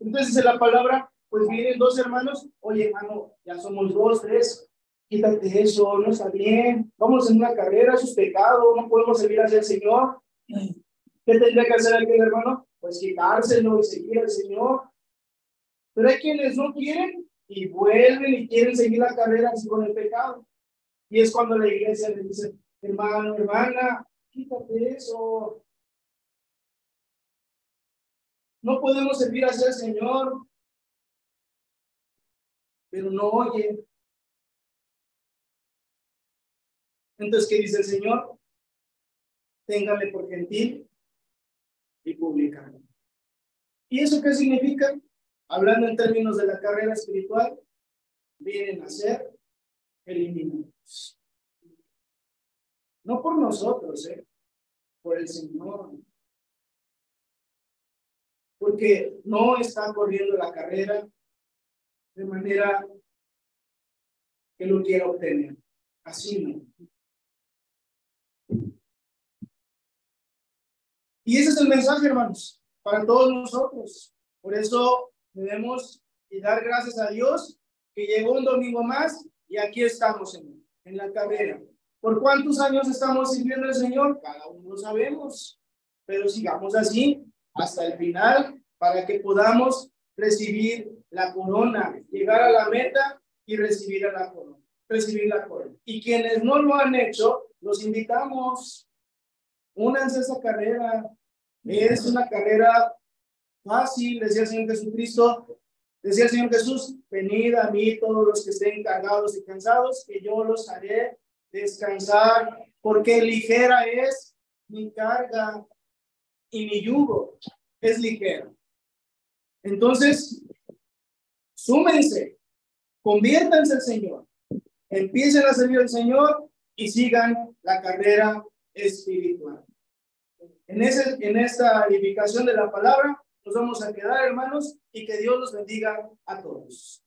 Entonces en la palabra, pues vienen dos hermanos, oye, hermano, ya somos dos, tres, quítate eso, no está bien, vamos en una carrera, eso es pecado, no podemos seguir hacia el Señor. ¿Qué tendría que hacer aquel hermano? Pues quitárselo y seguir al Señor. Pero hay quienes no quieren y vuelven y quieren seguir la carrera así con el pecado. Y es cuando la iglesia le dice, hermano, hermana, quítate eso. No podemos servir a ser Señor, pero no oye. Entonces, ¿qué dice el Señor? Téngame por gentil y publicano. ¿Y eso qué significa? hablando en términos de la carrera espiritual, vienen a ser eliminados. No por nosotros, ¿eh? por el Señor. Porque no está corriendo la carrera de manera que lo quiera obtener. Así no. Y ese es el mensaje, hermanos, para todos nosotros. Por eso Debemos dar gracias a Dios que llegó un domingo más y aquí estamos en, la carrera. ¿Por cuántos años estamos sirviendo al Señor? Cada uno sabemos, pero sigamos así hasta el final para que podamos recibir la corona, llegar a la meta y recibir a la corona, recibir la corona. Y quienes no lo han hecho, los invitamos, únanse a esa carrera. Es una carrera fácil, decía el Señor Jesucristo, decía el Señor Jesús, venid a mí todos los que estén cargados y cansados, que yo los haré descansar, porque ligera es mi carga y mi yugo es ligero. Entonces, súmense, conviértanse al Señor, empiecen a servir al Señor y sigan la carrera espiritual. En, ese, en esta edificación de la palabra nos vamos a quedar, hermanos, y que Dios los bendiga a todos.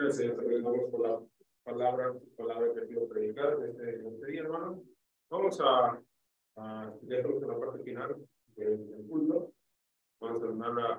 Gracias, Señor, por la palabra, palabra que quiero predicar este, este día, hermano. Vamos a, a en la parte final del culto. Vamos a terminar la